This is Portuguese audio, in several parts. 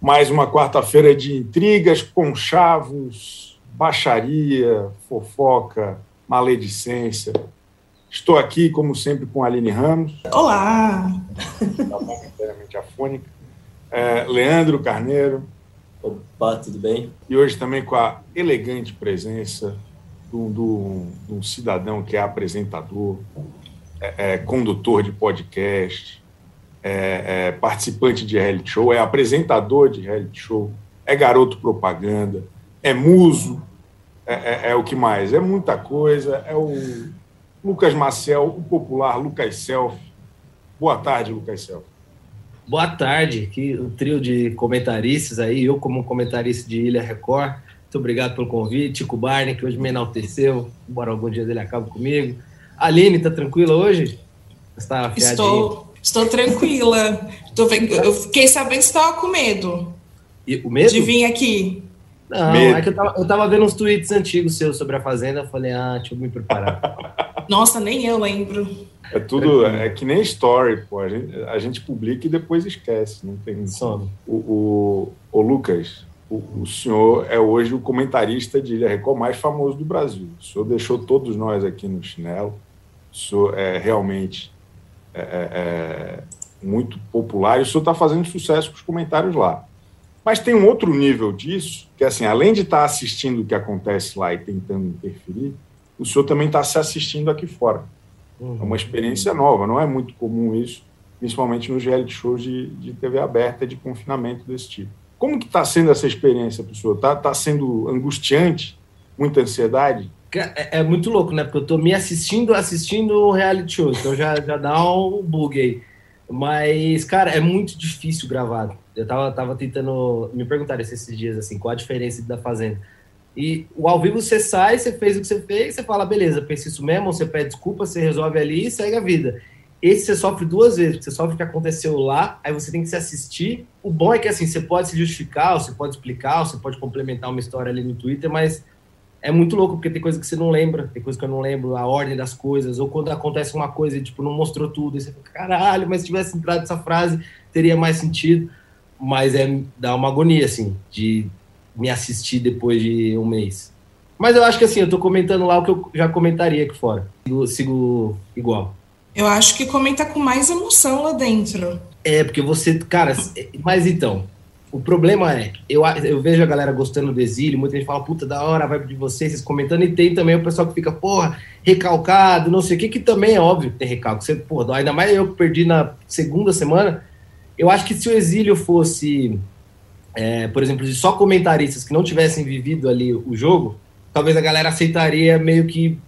Mais uma quarta-feira de intrigas, conchavos, baixaria, fofoca, maledicência. Estou aqui, como sempre, com a Aline Ramos. Olá! Está momentaneamente afônica. É, Leandro Carneiro. Opa, tudo bem? E hoje também com a elegante presença de um, de um cidadão que é apresentador, é, é, condutor de podcast, é, é, participante de reality show, é apresentador de reality show, é garoto propaganda, é muso, é, é, o que mais? É muita coisa. É o Lucas Maciel, o popular Lucas Self. Boa tarde, Lucas Self. Boa tarde, que o trio de comentaristas aí, eu como comentarista de Ilha Record. Muito obrigado pelo convite. Chico Barney, que hoje me enalteceu, embora algum dia dele acabe comigo. Aline, tá tranquila hoje? Está Estou. Estou tranquila. Tô, eu fiquei sabendo que estava com medo. E, o medo? De vir aqui. Não, medo. é que eu tava, eu tava vendo uns tweets antigos seus sobre a Fazenda. Eu falei, ah, deixa eu me preparar. Nossa, nem eu lembro. É tudo, é que nem story, pô. A gente, a gente publica e depois esquece. Não tem sono. O, o, o Lucas, o, o, senhor é hoje o comentarista de Ilha Record mais famoso do Brasil. O senhor deixou todos nós aqui no chinelo. O senhor é realmente é, é, é, muito popular e o senhor está fazendo sucesso com os comentários lá. Mas tem um outro nível disso, que é assim, além de estar tá assistindo o que acontece lá e tentando interferir, o senhor também está se assistindo aqui fora. Uhum. É uma experiência nova, não é muito comum isso, principalmente nos reality shows de, de TV aberta, de confinamento desse tipo. Como que está sendo essa experiência senhor? Está tá sendo angustiante? Muita ansiedade? É, é, muito louco, né? Porque eu tô me assistindo, assistindo reality show, então já, já dá um bug aí. Mas, cara, é muito difícil gravar. Eu tava, tava tentando me perguntar esses dias, assim, qual a diferença da Fazenda. E o ao vivo você sai, você fez o que você fez, você fala, beleza, pensa isso mesmo, você pede desculpa, você resolve ali e segue a vida. Esse você sofre duas vezes, porque você sofre o que aconteceu lá, aí você tem que se assistir. O bom é que, assim, você pode se justificar, você pode explicar, você pode complementar uma história ali no Twitter, mas é muito louco, porque tem coisa que você não lembra, tem coisa que eu não lembro, a ordem das coisas, ou quando acontece uma coisa e, tipo, não mostrou tudo, e você fica, caralho, mas se tivesse entrado essa frase, teria mais sentido. Mas é, dá uma agonia, assim, de me assistir depois de um mês. Mas eu acho que, assim, eu tô comentando lá o que eu já comentaria aqui fora. Sigo, sigo igual. Eu acho que comenta com mais emoção lá dentro. É, porque você, cara, mas então, o problema é, eu, eu vejo a galera gostando do exílio, muita gente fala, puta, da hora, vai de vocês, vocês comentando, e tem também o pessoal que fica, porra, recalcado, não sei o que, que também é óbvio que tem recalque. Você, porra, ainda mais eu que perdi na segunda semana. Eu acho que se o exílio fosse, é, por exemplo, só comentaristas que não tivessem vivido ali o jogo, talvez a galera aceitaria meio que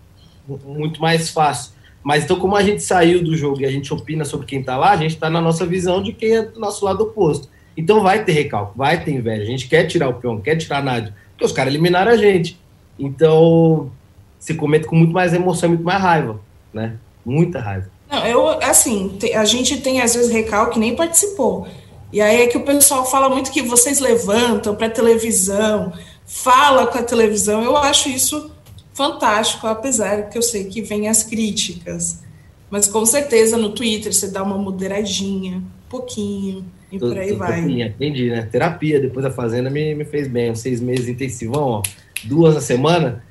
muito mais fácil. Mas então, como a gente saiu do jogo e a gente opina sobre quem tá lá, a gente tá na nossa visão de quem é do nosso lado oposto. Então vai ter recalque, vai ter inveja. A gente quer tirar o peão, quer tirar a Nádia, porque os caras eliminaram a gente. Então se comenta com muito mais emoção, muito mais raiva, né? Muita raiva. Não, eu, assim, a gente tem às vezes recalque nem participou. E aí é que o pessoal fala muito que vocês levantam para televisão, fala com a televisão. Eu acho isso fantástico, apesar que eu sei que vem as críticas. Mas com certeza no Twitter você dá uma moderadinha, um pouquinho. E por aí vai. entendi, né? Terapia depois da fazenda me, me fez bem. Seis meses intensivão, ó, duas na semana.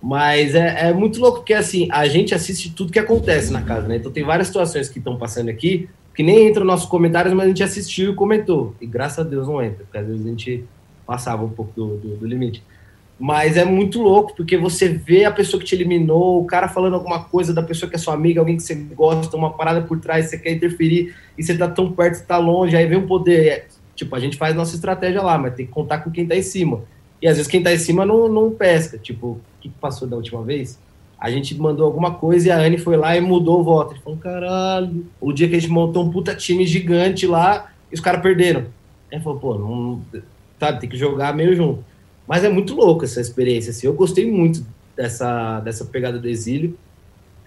Mas é, é, muito louco, porque assim, a gente assiste tudo que acontece na casa, né? Então tem várias situações que estão passando aqui, que nem entram nos nossos comentários, mas a gente assistiu e comentou. E graças a Deus não entra, porque às vezes a gente passava um pouco do, do, do limite. Mas é muito louco, porque você vê a pessoa que te eliminou, o cara falando alguma coisa da pessoa que é sua amiga, alguém que você gosta, uma parada por trás, você quer interferir, e você tá tão perto, você tá longe, aí vem um poder. É, tipo, a gente faz nossa estratégia lá, mas tem que contar com quem tá em cima. E às vezes quem tá em cima não, não pesca. Tipo, o que passou da última vez? A gente mandou alguma coisa e a Anne foi lá e mudou o voto. Ele falou, caralho. O dia que a gente montou um puta time gigante lá, e os caras perderam. Aí falou, pô, não, sabe, tem que jogar meio junto. Mas é muito louco essa experiência. Assim. Eu gostei muito dessa, dessa pegada do exílio.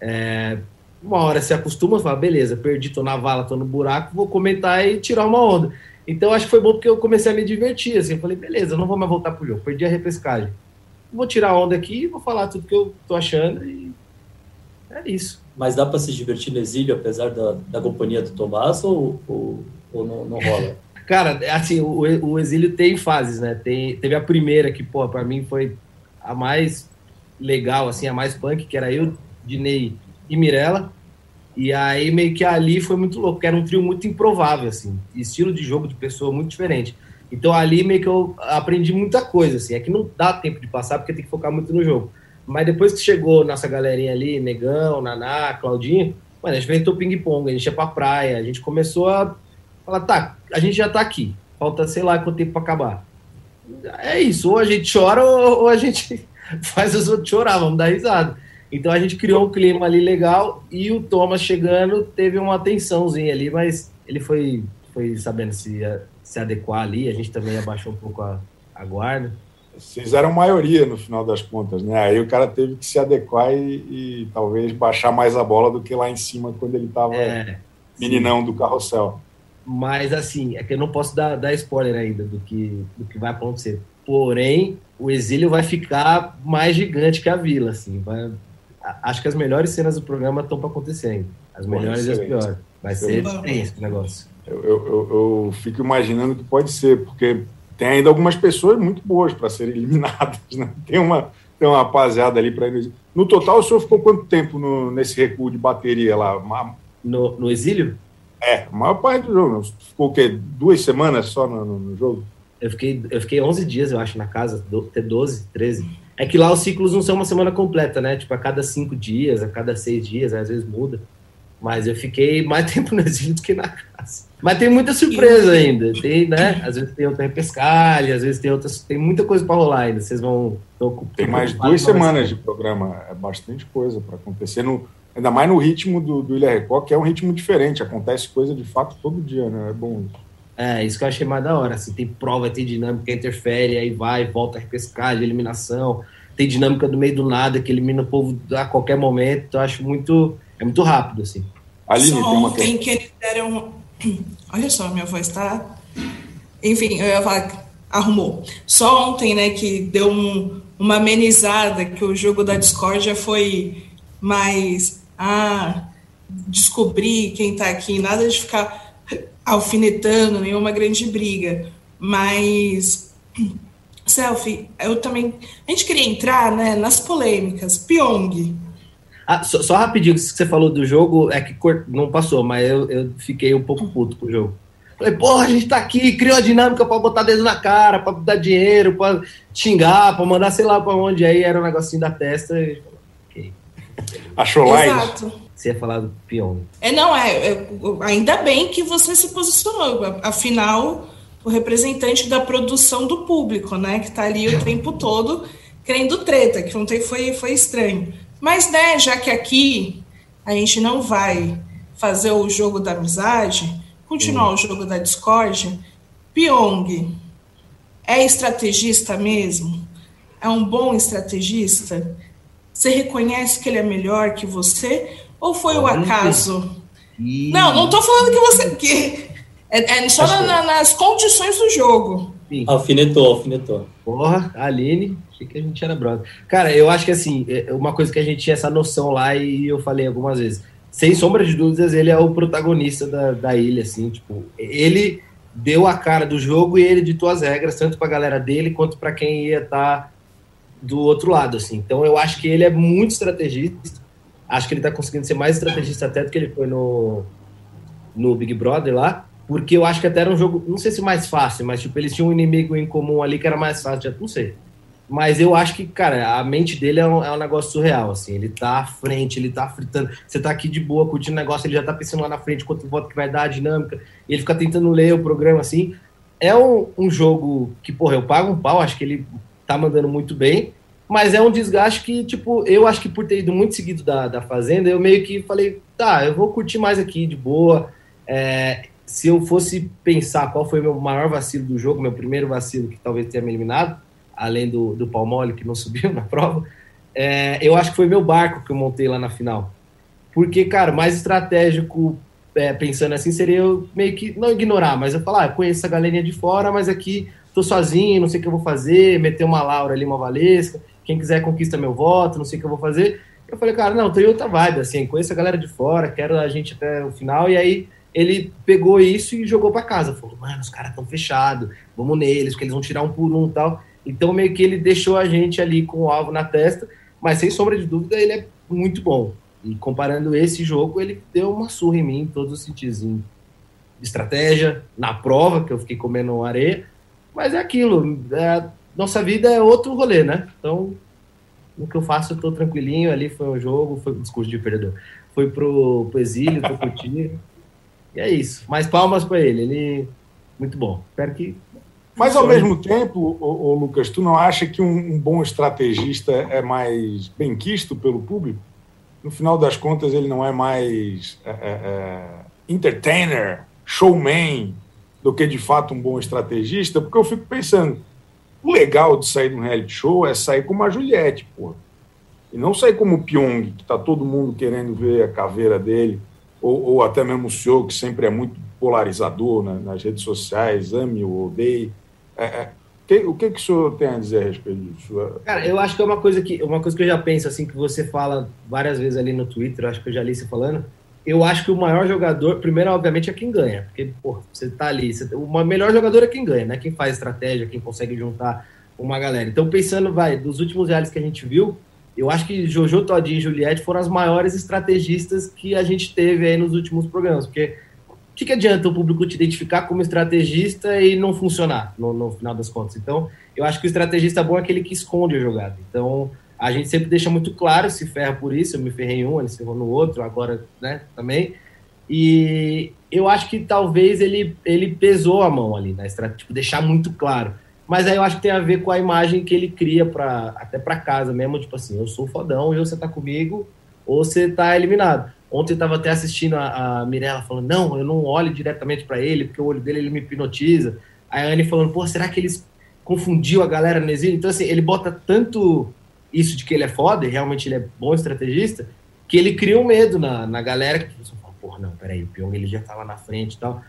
É, uma hora se acostuma, fala, beleza, perdi, tô na vala, tô no buraco, vou comentar e tirar uma onda. Então acho que foi bom porque eu comecei a me divertir, assim, eu falei, beleza, não vou mais voltar pro jogo, perdi a repescagem. Vou tirar a onda aqui, vou falar tudo que eu tô achando e é isso. Mas dá para se divertir no exílio, apesar da, da companhia do Tomás, ou, ou, ou não, não rola? Cara, assim, o, o exílio tem fases, né? Tem, teve a primeira que, pô, pra mim foi a mais legal, assim, a mais punk, que era eu, Dinei e Mirella. E aí meio que ali foi muito louco, porque era um trio muito improvável, assim, estilo de jogo de pessoa muito diferente. Então ali meio que eu aprendi muita coisa, assim, é que não dá tempo de passar porque tem que focar muito no jogo. Mas depois que chegou nossa galerinha ali, Negão, Naná, Claudinho, mano, a gente inventou ping-pong, a gente ia pra praia, a gente começou a falar, tá, a gente já tá aqui, falta sei lá quanto tempo pra acabar. É isso, ou a gente chora ou, ou a gente faz os outros chorar, vamos dar risada. Então a gente criou um clima ali legal e o Thomas chegando teve uma atençãozinha ali, mas ele foi, foi sabendo se, se adequar ali, a gente também abaixou um pouco a, a guarda. Vocês eram maioria no final das contas, né? Aí o cara teve que se adequar e, e talvez baixar mais a bola do que lá em cima quando ele estava é, meninão do carrossel. Mas assim, é que eu não posso dar, dar spoiler ainda do que, do que vai acontecer. Porém, o exílio vai ficar mais gigante que a vila, assim. Vai, acho que as melhores cenas do programa estão para acontecer ainda. As melhores e as piores. Vai ser tenso o negócio. Eu, eu, eu, eu, fico imaginando que pode ser, porque tem ainda algumas pessoas muito boas para serem eliminadas. Né? Tem, uma, tem uma rapaziada ali para ir no total, o senhor ficou quanto tempo no, nesse recuo de bateria lá? No, no exílio? É, a maior parte do jogo. Ficou o quê? Duas semanas só no, no, no jogo? Eu fiquei, eu fiquei 11 dias, eu acho, na casa, até 12, 13. É que lá os ciclos não são uma semana completa, né? Tipo, a cada cinco dias, a cada seis dias, às vezes muda. Mas eu fiquei mais tempo no exílio do que na casa. Mas tem muita surpresa ainda. Tem, né? Às vezes tem outra repescagem, às vezes tem outras. Tem muita coisa para rolar ainda. Vocês vão. Tem mais duas semanas de programa. É bastante coisa para acontecer. No, ainda mais no ritmo do, do Ilha Record, que é um ritmo diferente. Acontece coisa de fato todo dia, né? É bom isso. É, isso que eu achei mais da hora. Assim, tem prova, tem dinâmica, interfere, aí vai, volta a repescagem, eliminação. Tem dinâmica do meio do nada, que elimina o povo a qualquer momento. Então, eu acho muito. É muito rápido, assim. Aline, só tem uma ontem que eles deram. Olha só, minha voz tá. Enfim, eu ia falar. Arrumou. Só ontem, né, que deu um, uma amenizada, que o jogo da discórdia foi mais. Ah, descobrir quem tá aqui, nada de ficar alfinetando, nenhuma grande briga, mas selfie, eu também a gente queria entrar, né, nas polêmicas. Pyong. Ah, só, só rapidinho, que você falou do jogo, é que não passou, mas eu, eu fiquei um pouco puto com o jogo. Falei, porra, a gente tá aqui, criou a dinâmica para botar dedo na cara, para dar dinheiro, para xingar, para mandar sei lá para onde. Aí era um negocinho da testa. E... Achou light? Exato. Você ia falar do Pyong. É, não, é, é, Ainda bem que você se posicionou. Afinal, o representante da produção do público, né? Que está ali o tempo todo querendo treta, que ontem foi, foi estranho. Mas, né, já que aqui a gente não vai fazer o jogo da amizade, continuar hum. o jogo da discórdia, Pyong é estrategista mesmo? É um bom estrategista? Você reconhece que ele é melhor que você? Ou foi o acaso? Não, não estou falando que você. Que, é, é só na, na, nas condições do jogo. Sim. Alfinetou, alfinetou. Porra, Aline, achei que a gente era brother. Cara, eu acho que assim, é uma coisa que a gente tinha essa noção lá e eu falei algumas vezes. Sem sombra de dúvidas, ele é o protagonista da, da ilha, assim, tipo, ele deu a cara do jogo e ele ditou as regras, tanto para a galera dele quanto para quem ia estar tá do outro lado, assim. Então eu acho que ele é muito estrategista Acho que ele está conseguindo ser mais estrategista até do que ele foi no, no Big Brother lá, porque eu acho que até era um jogo, não sei se mais fácil, mas tipo, eles tinham um inimigo em comum ali que era mais fácil, já não sei. Mas eu acho que, cara, a mente dele é um, é um negócio surreal, assim. Ele tá à frente, ele tá fritando. Você tá aqui de boa, curtindo o negócio, ele já tá pensando lá na frente quanto voto que vai dar, a dinâmica. Ele fica tentando ler o programa, assim. É um, um jogo que, porra, eu pago um pau, acho que ele tá mandando muito bem. Mas é um desgaste que, tipo, eu acho que por ter ido muito seguido da, da Fazenda, eu meio que falei, tá, eu vou curtir mais aqui de boa. É, se eu fosse pensar qual foi o meu maior vacilo do jogo, meu primeiro vacilo que talvez tenha me eliminado, além do, do Palmole que não subiu na prova, é, eu acho que foi meu barco que eu montei lá na final. Porque, cara, mais estratégico, é, pensando assim, seria eu meio que não ignorar, mas eu falar, ah, eu conheço essa galerinha de fora, mas aqui tô sozinho, não sei o que eu vou fazer, meter uma Laura ali, uma Valesca quem quiser conquista meu voto, não sei o que eu vou fazer. Eu falei, cara, não, tem outra vibe, assim, conheço a galera de fora, quero a gente até o final, e aí ele pegou isso e jogou para casa. Falou, mano, os caras estão fechados, vamos neles, porque eles vão tirar um por um tal. Então, meio que ele deixou a gente ali com o alvo na testa, mas sem sombra de dúvida, ele é muito bom. E comparando esse jogo, ele deu uma surra em mim em todos os sentidos. Em estratégia, na prova, que eu fiquei comendo areia. Mas é aquilo, é, nossa vida é outro rolê, né? Então, o que eu faço, eu tô tranquilinho. Ali foi um jogo, foi um discurso de perdão. Foi pro, pro exílio, tô curtindo. E é isso. Mais palmas para ele. Ele muito bom. Espero que. Mas ao mesmo tempo, ô, ô, Lucas, tu não acha que um, um bom estrategista é mais benquisto pelo público? No final das contas, ele não é mais é, é, é, entertainer, showman, do que de fato um bom estrategista? Porque eu fico pensando, o legal de sair de um reality show é sair como a Juliette, pô. E não sair como o Pyong, que tá todo mundo querendo ver a caveira dele ou, ou até mesmo o senhor, que sempre é muito polarizador né, nas redes sociais, ame ou odeie. É, é, que, o que, que o senhor tem a dizer a respeito disso? Cara, eu acho que é uma coisa que, uma coisa que eu já penso, assim, que você fala várias vezes ali no Twitter, acho que eu já li você falando, eu acho que o maior jogador, primeiro, obviamente, é quem ganha. Porque, pô, você tá ali. Você, o melhor jogador é quem ganha, né? Quem faz estratégia, quem consegue juntar uma galera. Então, pensando, vai, dos últimos reais que a gente viu, eu acho que Jojo Todinho e Juliette foram as maiores estrategistas que a gente teve aí nos últimos programas, porque o que, que adianta o público te identificar como estrategista e não funcionar no, no, final das contas? Então, eu acho que o estrategista bom é aquele que esconde a jogada. Então, a gente sempre deixa muito claro, se ferra por isso, eu me ferrei em um, ele se ferrou no outro, agora, né, também. E eu acho que talvez ele, ele pesou a mão ali na estratégia, tipo, deixar muito claro. Mas aí eu acho que tem a ver com a imagem que ele cria para até para casa mesmo, tipo assim, eu sou fodão e você tá comigo ou você tá eliminado. Ontem eu tava até assistindo a, a Mirella falando, não, eu não olho diretamente para ele, porque o olho dele ele me hipnotiza. Aí a Anne falando, pô, será que eles confundiu a galera no exílio? Então assim, ele bota tanto isso de que ele é foda, e realmente ele é bom estrategista, que ele cria um medo na, na galera que fala, porra, não, peraí, o Pyong ele já tava na frente e tal.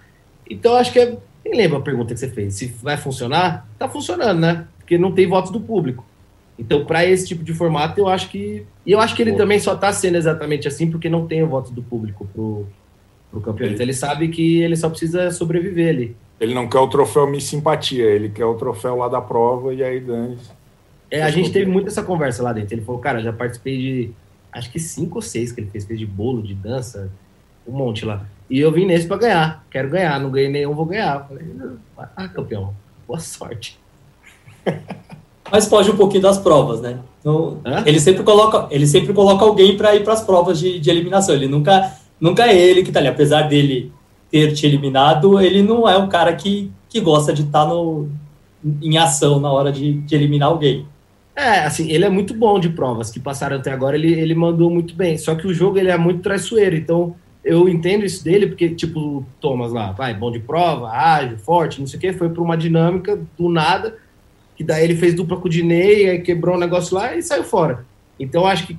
Então acho que é nem lembro a pergunta que você fez. Se vai funcionar, tá funcionando, né? Porque não tem votos do público. Então, para esse tipo de formato, eu acho que. E eu acho que ele também só tá sendo exatamente assim porque não tem o voto do público pro, pro campeonato. Ele... ele sabe que ele só precisa sobreviver ali. Ele não quer o troféu Miss Simpatia, ele quer o troféu lá da prova e aí dane É, a gente teve muito essa conversa lá dentro. Ele falou, cara, já participei de acho que cinco ou seis que ele fez, fez de bolo, de dança, um monte lá. E eu vim nesse para ganhar. Quero ganhar. Não ganhei nenhum, vou ganhar. Falei, ah, campeão, boa sorte. Mas foge um pouquinho das provas, né? Então, ele sempre coloca, ele sempre coloca alguém para ir para as provas de, de, eliminação. Ele nunca, nunca é ele que tá ali. Apesar dele ter te eliminado, ele não é um cara que, que gosta de estar tá no, em ação na hora de, de eliminar alguém. É, assim, ele é muito bom de provas que passaram até agora, ele, ele mandou muito bem. Só que o jogo ele é muito traiçoeiro, então eu entendo isso dele, porque, tipo, Thomas lá, vai, bom de prova, ágil, forte, não sei o quê, foi para uma dinâmica do nada, que daí ele fez dupla com o Dinei, aí quebrou um negócio lá e saiu fora. Então, acho que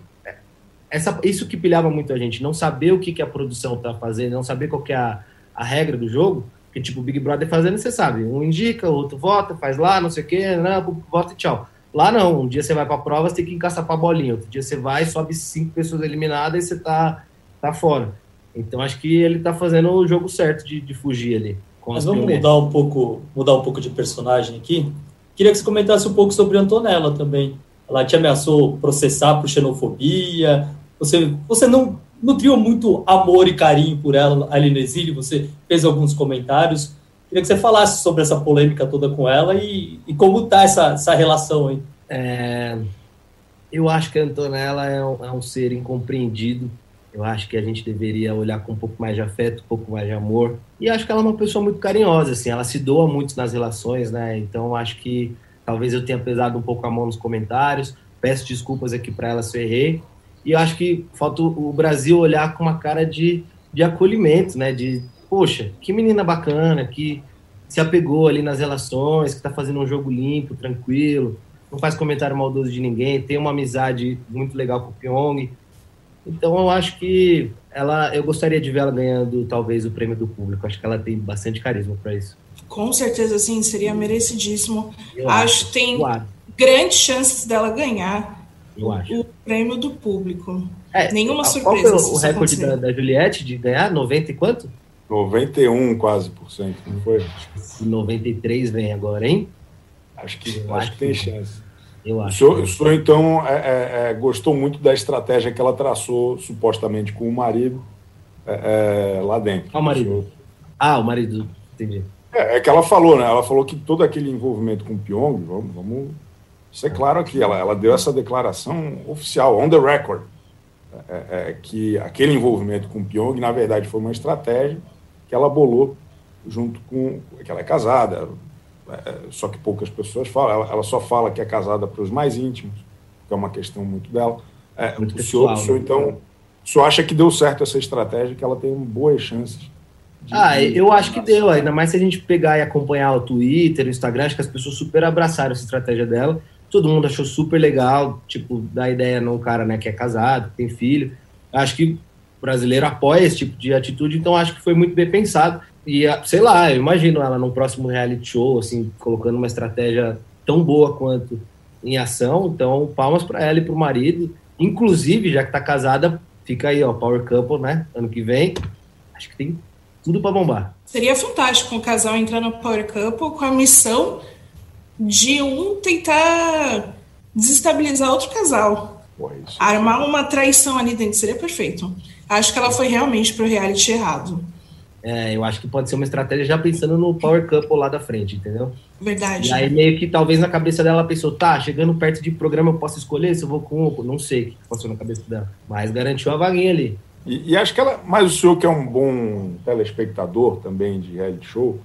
essa, isso que pilhava muito a gente, não saber o que, que a produção tá fazendo, não saber qual que é a, a regra do jogo, que tipo, o Big Brother fazendo, você sabe, um indica, o outro vota, faz lá, não sei o quê, não, vota e tchau. Lá não, um dia você vai pra prova, você tem que encaçar pra bolinha, outro dia você vai, sobe cinco pessoas eliminadas e você tá, tá fora. Então acho que ele tá fazendo o jogo certo de, de fugir ali. Mas vamos mudar um pouco, mudar um pouco de personagem aqui. Queria que você comentasse um pouco sobre Antonella também. Ela te ameaçou processar por xenofobia. Você, você não nutriu muito amor e carinho por ela ali no exílio. Você fez alguns comentários. Queria que você falasse sobre essa polêmica toda com ela e, e como tá essa, essa relação aí. É, eu acho que a Antonella é um, é um ser incompreendido eu acho que a gente deveria olhar com um pouco mais de afeto, um pouco mais de amor. E acho que ela é uma pessoa muito carinhosa, assim, ela se doa muito nas relações, né? Então acho que talvez eu tenha pesado um pouco a mão nos comentários. Peço desculpas aqui para ela se eu errei. E acho que falta o Brasil olhar com uma cara de, de acolhimento, né? De, poxa, que menina bacana, que se apegou ali nas relações, que está fazendo um jogo limpo, tranquilo, não faz comentário maldoso de ninguém, tem uma amizade muito legal com o Pyong então eu acho que ela, eu gostaria de ver ela ganhando talvez o prêmio do público. Acho que ela tem bastante carisma para isso. Com certeza, sim, seria merecidíssimo. Eu acho que tem claro. grandes chances dela ganhar. eu acho. O prêmio do público. É, Nenhuma surpresa. Qual foi o recorde da, da, Juliette de ganhar? 90 e quanto? 91 quase por cento, não foi? Se 93 vem agora, hein? Acho que, acho, acho que tem chance. Eu acho. O senhor, o senhor então, é, é, é, gostou muito da estratégia que ela traçou, supostamente, com o marido é, é, lá dentro. Ah, o marido. O. Ah, o marido, entendi. É, é, que ela falou, né? Ela falou que todo aquele envolvimento com o Pyong, vamos, vamos ser claro aqui, ela, ela deu essa declaração oficial, on the record, que aquele envolvimento com o Pyong, na verdade, foi uma estratégia que ela bolou junto com. que ela é casada, é, só que poucas pessoas falam, ela, ela só fala que é casada para os mais íntimos, que é uma questão muito dela. É, muito o, pessoal, senhor, o senhor, então, o senhor acha que deu certo essa estratégia, que ela tem boas chances? De, ah, eu acho que deu, ainda mais se a gente pegar e acompanhar o Twitter, o Instagram, acho que as pessoas super abraçaram essa estratégia dela. Todo mundo achou super legal, tipo, da ideia num cara né, que é casado, que tem filho. Acho que brasileiro apoia esse tipo de atitude, então acho que foi muito bem pensado. E, sei lá, eu imagino ela num próximo reality show, assim, colocando uma estratégia tão boa quanto em ação. Então, palmas para ela e para o marido. Inclusive, já que tá casada, fica aí, ó, Power Couple, né? Ano que vem. Acho que tem tudo para bombar. Seria fantástico um casal entrar no Power Couple com a missão de um tentar desestabilizar outro casal. Armar uma traição ali dentro seria perfeito. Acho que ela foi realmente pro reality errado. É, eu acho que pode ser uma estratégia já pensando no Power Couple lá da frente, entendeu? Verdade. E aí meio que talvez na cabeça dela ela pensou, tá, chegando perto de programa eu posso escolher se eu vou com um, não sei o que passou na cabeça dela, mas garantiu a vaguinha ali. E, e, acho que ela, mas o senhor que é um bom telespectador também de reality show,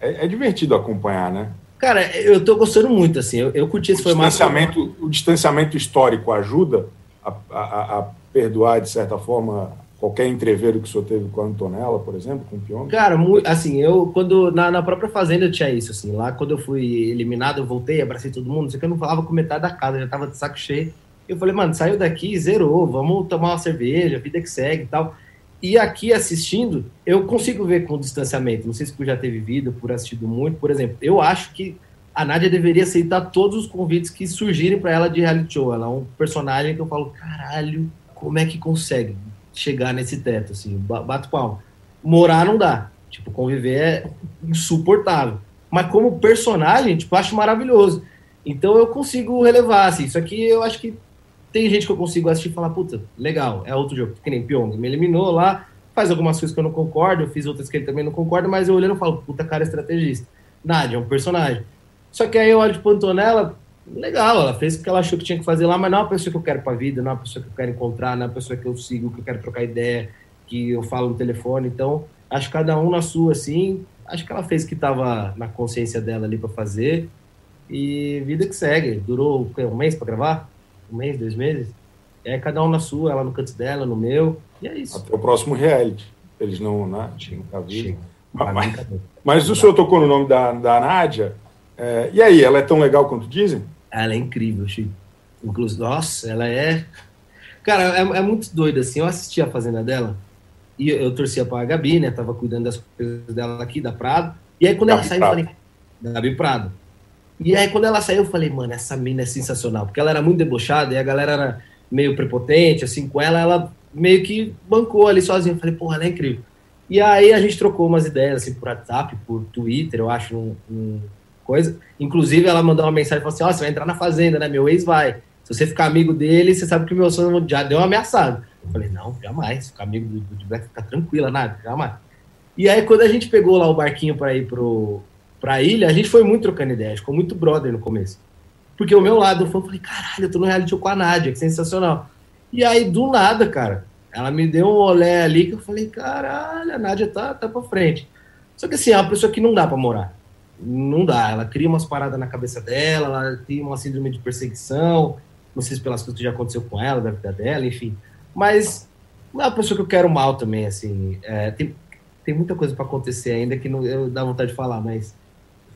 é, é divertido acompanhar, né? Cara, eu tô gostando muito, assim, eu, eu curti esse o formato. Distanciamento, o distanciamento histórico ajuda a, a, a perdoar, de certa forma, qualquer entreveiro que o senhor teve com a Antonella, por exemplo, com o Pyong? Cara, assim, eu, quando, na, na própria fazenda tinha isso, assim, lá quando eu fui eliminado, eu voltei, abracei todo mundo, sei que eu não falava com metade da casa, já tava de saco cheio. Eu falei, mano, saiu daqui, zerou, vamos tomar uma cerveja, vida que segue e tal. E aqui assistindo, eu consigo ver com distanciamento. Não sei se tu já teve vindo por assistido muito. Por exemplo, eu acho que a Nádia deveria aceitar todos os convites que surgirem para ela de reality show. Ela é um personagem que eu falo, caralho, como é que consegue? chegar nesse teto, assim, bato palma. Morar não dá. Tipo, conviver é insuportável. Mas como personagem, tipo, acho maravilhoso. Então eu consigo relevar, assim. Isso aqui eu acho que tem gente que eu consigo assistir e falar, puta, legal, é outro jogo. Que nem Pyong, me eliminou lá, faz algumas coisas que eu não concordo, eu fiz outras que ele também não concorda, mas eu olhando e falo, puta cara estrategista. Nádia é um personagem. Só que aí eu olho tipo Antonella, legal, ela fez o que ela achou que tinha que fazer lá, mas não é uma pessoa que eu quero para a vida, não é uma pessoa que eu quero encontrar, não é uma pessoa que eu sigo, que eu quero trocar ideia, que eu falo no telefone. Então, acho que cada um na sua, assim. Acho que ela fez o que estava na consciência dela ali para fazer. E vida que segue. Durou um mês para gravar? Um mês, dois meses? É cada um na sua, ela no canto dela, no meu. E é isso. Até o próximo reality. Eles não, né? Nunca viram. Mas, mas, mas, o senhor tocou no nome da, da Nádia. É, e aí, ela é tão legal quanto dizem? Ela é incrível, Chico. Inclusive, nossa, ela é. Cara, é, é, muito doido, assim. Eu assisti a Fazenda dela e eu, eu torcia pra Gabi, né? Tava cuidando das coisas dela aqui, da Prado. E aí, quando Gabi ela saiu, Prado. eu falei. Gabi Prado. E aí, quando ela saiu, eu falei, mano, essa mina é sensacional. Porque ela era muito debochada e a galera era meio prepotente, assim, com ela, ela meio que bancou ali sozinha. Eu falei, porra, ela é incrível. E aí a gente trocou umas ideias, assim, por WhatsApp, por Twitter, eu acho, um, um coisa. Inclusive, ela mandou uma mensagem e falou assim: Ó, oh, você vai entrar na fazenda, né? Meu ex vai. Se você ficar amigo dele, você sabe que o meu sonho já deu uma ameaçada. Eu falei: Não, jamais. Ficar amigo do, do Black, ficar tranquila, nada, jamais. E aí, quando a gente pegou lá o barquinho para ir pro, pra ilha, a gente foi muito trocando ideia, ficou muito brother no começo. Porque o meu lado, eu falei: Caralho, eu tô no reality com a Nádia, que sensacional. E aí, do nada, cara, ela me deu um olé ali que eu falei: Caralho, a Nádia tá, tá pra frente. Só que assim, é uma pessoa que não dá para morar não dá. Ela cria umas paradas na cabeça dela, ela tem uma síndrome de perseguição, não sei se pelas coisas que já aconteceu com ela, da vida dela, enfim. Mas não é uma pessoa que eu quero mal também, assim. É, tem, tem muita coisa para acontecer ainda que não, eu dá vontade de falar, mas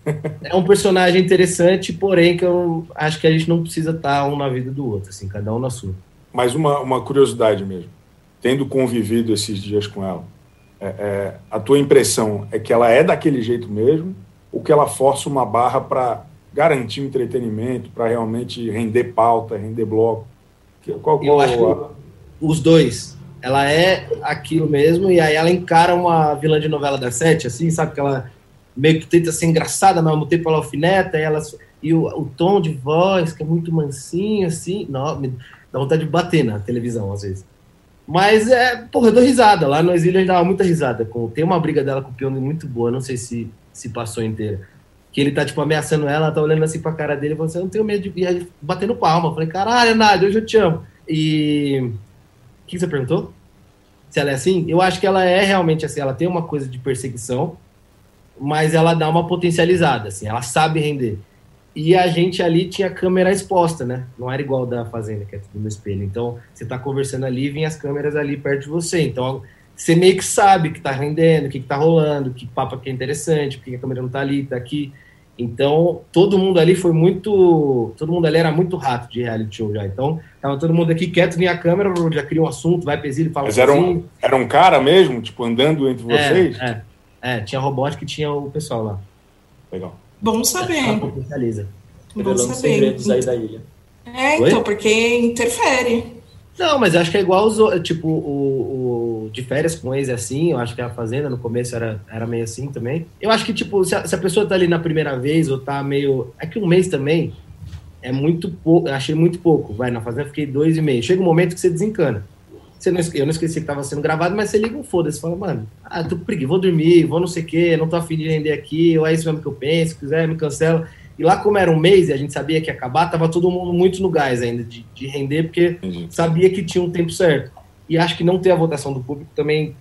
é um personagem interessante, porém que eu acho que a gente não precisa estar um na vida do outro, assim, cada um na sua. Mas uma, uma curiosidade mesmo, tendo convivido esses dias com ela, é, é, a tua impressão é que ela é daquele jeito mesmo ou que ela força uma barra para garantir o entretenimento, para realmente render pauta, render bloco. Qual, qual, Eu acho que os dois. Ela é aquilo mesmo, e aí ela encara uma vilã de novela das sete, assim, sabe? Que ela meio que tenta ser engraçada, mas ao mesmo tempo ela alfineta, e, ela, e o, o tom de voz, que é muito mansinho, assim, não, me dá vontade de bater na televisão, às vezes. Mas é, porra, eu dou risada. Lá no exílio a gente dava muita risada. Com, tem uma briga dela com o Pyong muito boa, não sei se se passou inteira. Que ele tá, tipo, ameaçando ela, tá olhando assim pra cara dele e falando assim, eu não tenho medo de. E aí, batendo palma. Eu falei, caralho, Nádia, hoje eu te amo. E. O que você perguntou? Se ela é assim? Eu acho que ela é realmente assim, ela tem uma coisa de perseguição, mas ela dá uma potencializada, assim, ela sabe render. E a gente ali tinha câmera exposta, né? Não era igual da Fazenda, que é tudo no espelho. Então, você tá conversando ali vem as câmeras ali perto de você. Então, você meio que sabe que tá rendendo, o que, que tá rolando, que papo aqui é interessante, porque a câmera não tá ali, tá aqui. Então, todo mundo ali foi muito. Todo mundo ali era muito rato de reality show já. Então, tava todo mundo aqui quieto, vinha a câmera, já cria um assunto, vai pedir e fala Mas era um, era um cara mesmo, tipo, andando entre vocês? É, é, é, tinha robótica e tinha o pessoal lá. Legal. Bom saber. Potencializa. Bom Revelando saber. segredos aí da ilha. É, Oi? então, porque interfere. Não, mas acho que é igual os, tipo, o, o de férias com ex é assim, eu acho que a Fazenda no começo era, era meio assim também. Eu acho que, tipo, se a, se a pessoa tá ali na primeira vez ou tá meio. É que um mês também é muito pouco, achei muito pouco. Vai, na Fazenda fiquei dois e meio. Chega um momento que você desencana. Você não, eu não esqueci que tava sendo gravado, mas você liga um foda-se, fala, mano, ah, tô preguiça, vou dormir, vou não sei o quê, não tô afim de render aqui, ou é isso mesmo que eu penso, se quiser, me cancela. E lá, como era um mês e a gente sabia que ia acabar, tava todo mundo muito no gás ainda de, de render, porque Entendi. sabia que tinha um tempo certo. E acho que não ter a votação do público também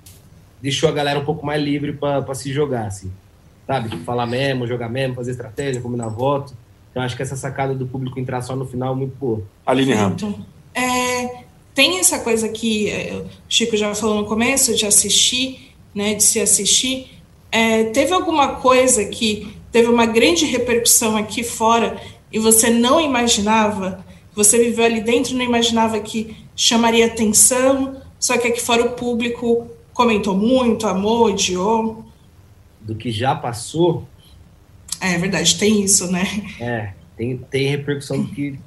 deixou a galera um pouco mais livre para se jogar, assim. Sabe? Tipo, falar mesmo, jogar mesmo, fazer estratégia, combinar voto. Então acho que essa sacada do público entrar só no final é muito boa. Aline Ramos. Então, é, tem essa coisa que é, o Chico já falou no começo, de assistir, né, de se assistir. É, teve alguma coisa que teve uma grande repercussão aqui fora e você não imaginava, você viveu ali dentro e não imaginava que chamaria atenção, só que aqui fora o público comentou muito, amou, odiou. Do que já passou, É verdade, tem isso, né? é, tem, tem repercussão do que,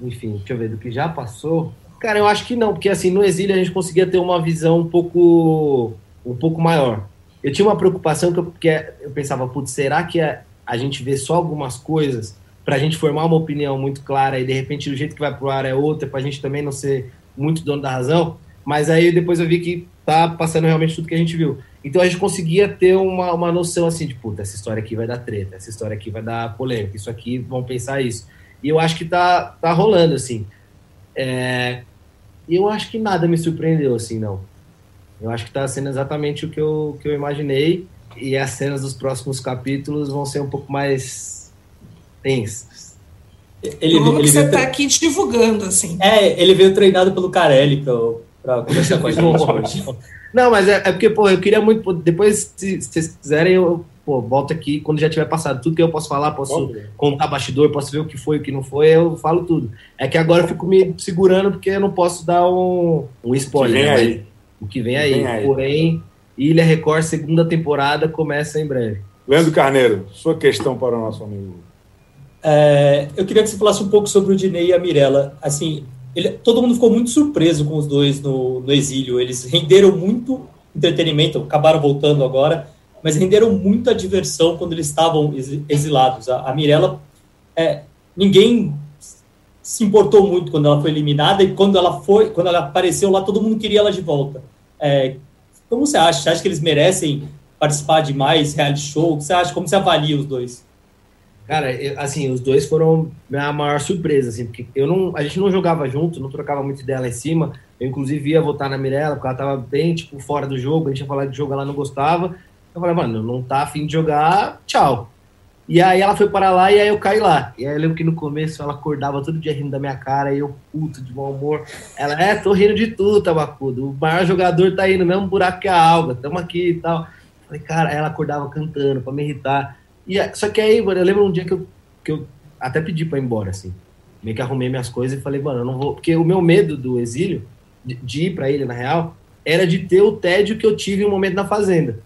enfim, deixa eu ver, do que já passou. Cara, eu acho que não, porque assim, no exílio a gente conseguia ter uma visão um pouco, um pouco maior. Eu tinha uma preocupação que eu, porque eu pensava, putz, será que a, a gente vê só algumas coisas pra gente formar uma opinião muito clara e de repente o jeito que vai pro ar é outra, pra gente também não ser muito dono da razão? Mas aí depois eu vi que tá passando realmente tudo que a gente viu. Então a gente conseguia ter uma, uma noção assim de, puta, essa história aqui vai dar treta, essa história aqui vai dar polêmica, isso aqui vão pensar isso. E eu acho que tá, tá rolando, assim. É, E eu acho que nada me surpreendeu, assim, não. Eu acho que tá sendo exatamente o que eu, que eu imaginei. E as cenas dos próximos capítulos vão ser um pouco mais tensas. Ele, Como ele que você está aqui divulgando, assim? é, ele veio treinado pelo Carelli pra conversar com a gente. Não, mas é, é porque, pô, eu queria muito. pô, Depois, se, se vocês quiserem, eu pô, volto aqui quando já tiver passado tudo que eu posso falar, posso contar bastidor, posso ver o que foi, o que não foi, eu falo tudo. É que agora eu fico me segurando porque eu não posso dar um, um spoiler. vem né, aí. mas O que vem aí. vem aí. Porém, Ilha Record, segunda temporada, começa em breve. Leandro Carneiro, sua questão para o nosso amigo. É, eu queria que você falasse um pouco sobre o Dinei e a Mirella. Assim, ele- todo mundo ficou muito surpreso com os dois no, no exílio. Eles renderam muito entretenimento, acabaram voltando agora, mas renderam muita diversão quando eles estavam exi- exilados. A, a Mirella, é, ninguém se importou muito quando ela foi eliminada e quando ela foi, quando ela apareceu lá, todo mundo queria ela de volta. É, como você acha? Você acha que eles merecem participar de mais reality show? Você acha? Como você avalia os dois? Cara, eu- assim, os dois foram a maior surpresa, assim, porque eu não, a gente não jogava junto, não trocava muito ideia lá em cima. Eu, inclusive, ia votar na Mirella, porque ela tava bem, tipo, fora do jogo, a gente ia falar de jogo, ela não gostava. Eu falei, mano, não tá afim de jogar, tchau. E aí ela foi para lá e aí eu caí lá. E aí eu lembro que no começo ela acordava todo dia rindo da minha cara, e eu puto, de mau humor. Ela, é, tô rindo de tudo, Tabacudo. O maior jogador tá aí no mesmo buraco que a Alga, tamo aqui e tal. Falei, cara, ela acordava cantando pra me irritar. E, só que aí, mano, eu lembro um dia que eu, que eu até pedi pra ir embora, assim. Meio que arrumei minhas coisas e falei, mano, eu não vou. Porque o meu medo do exílio, de, de ir pra ilha, na real, era de ter o tédio que eu tive um momento na fazenda.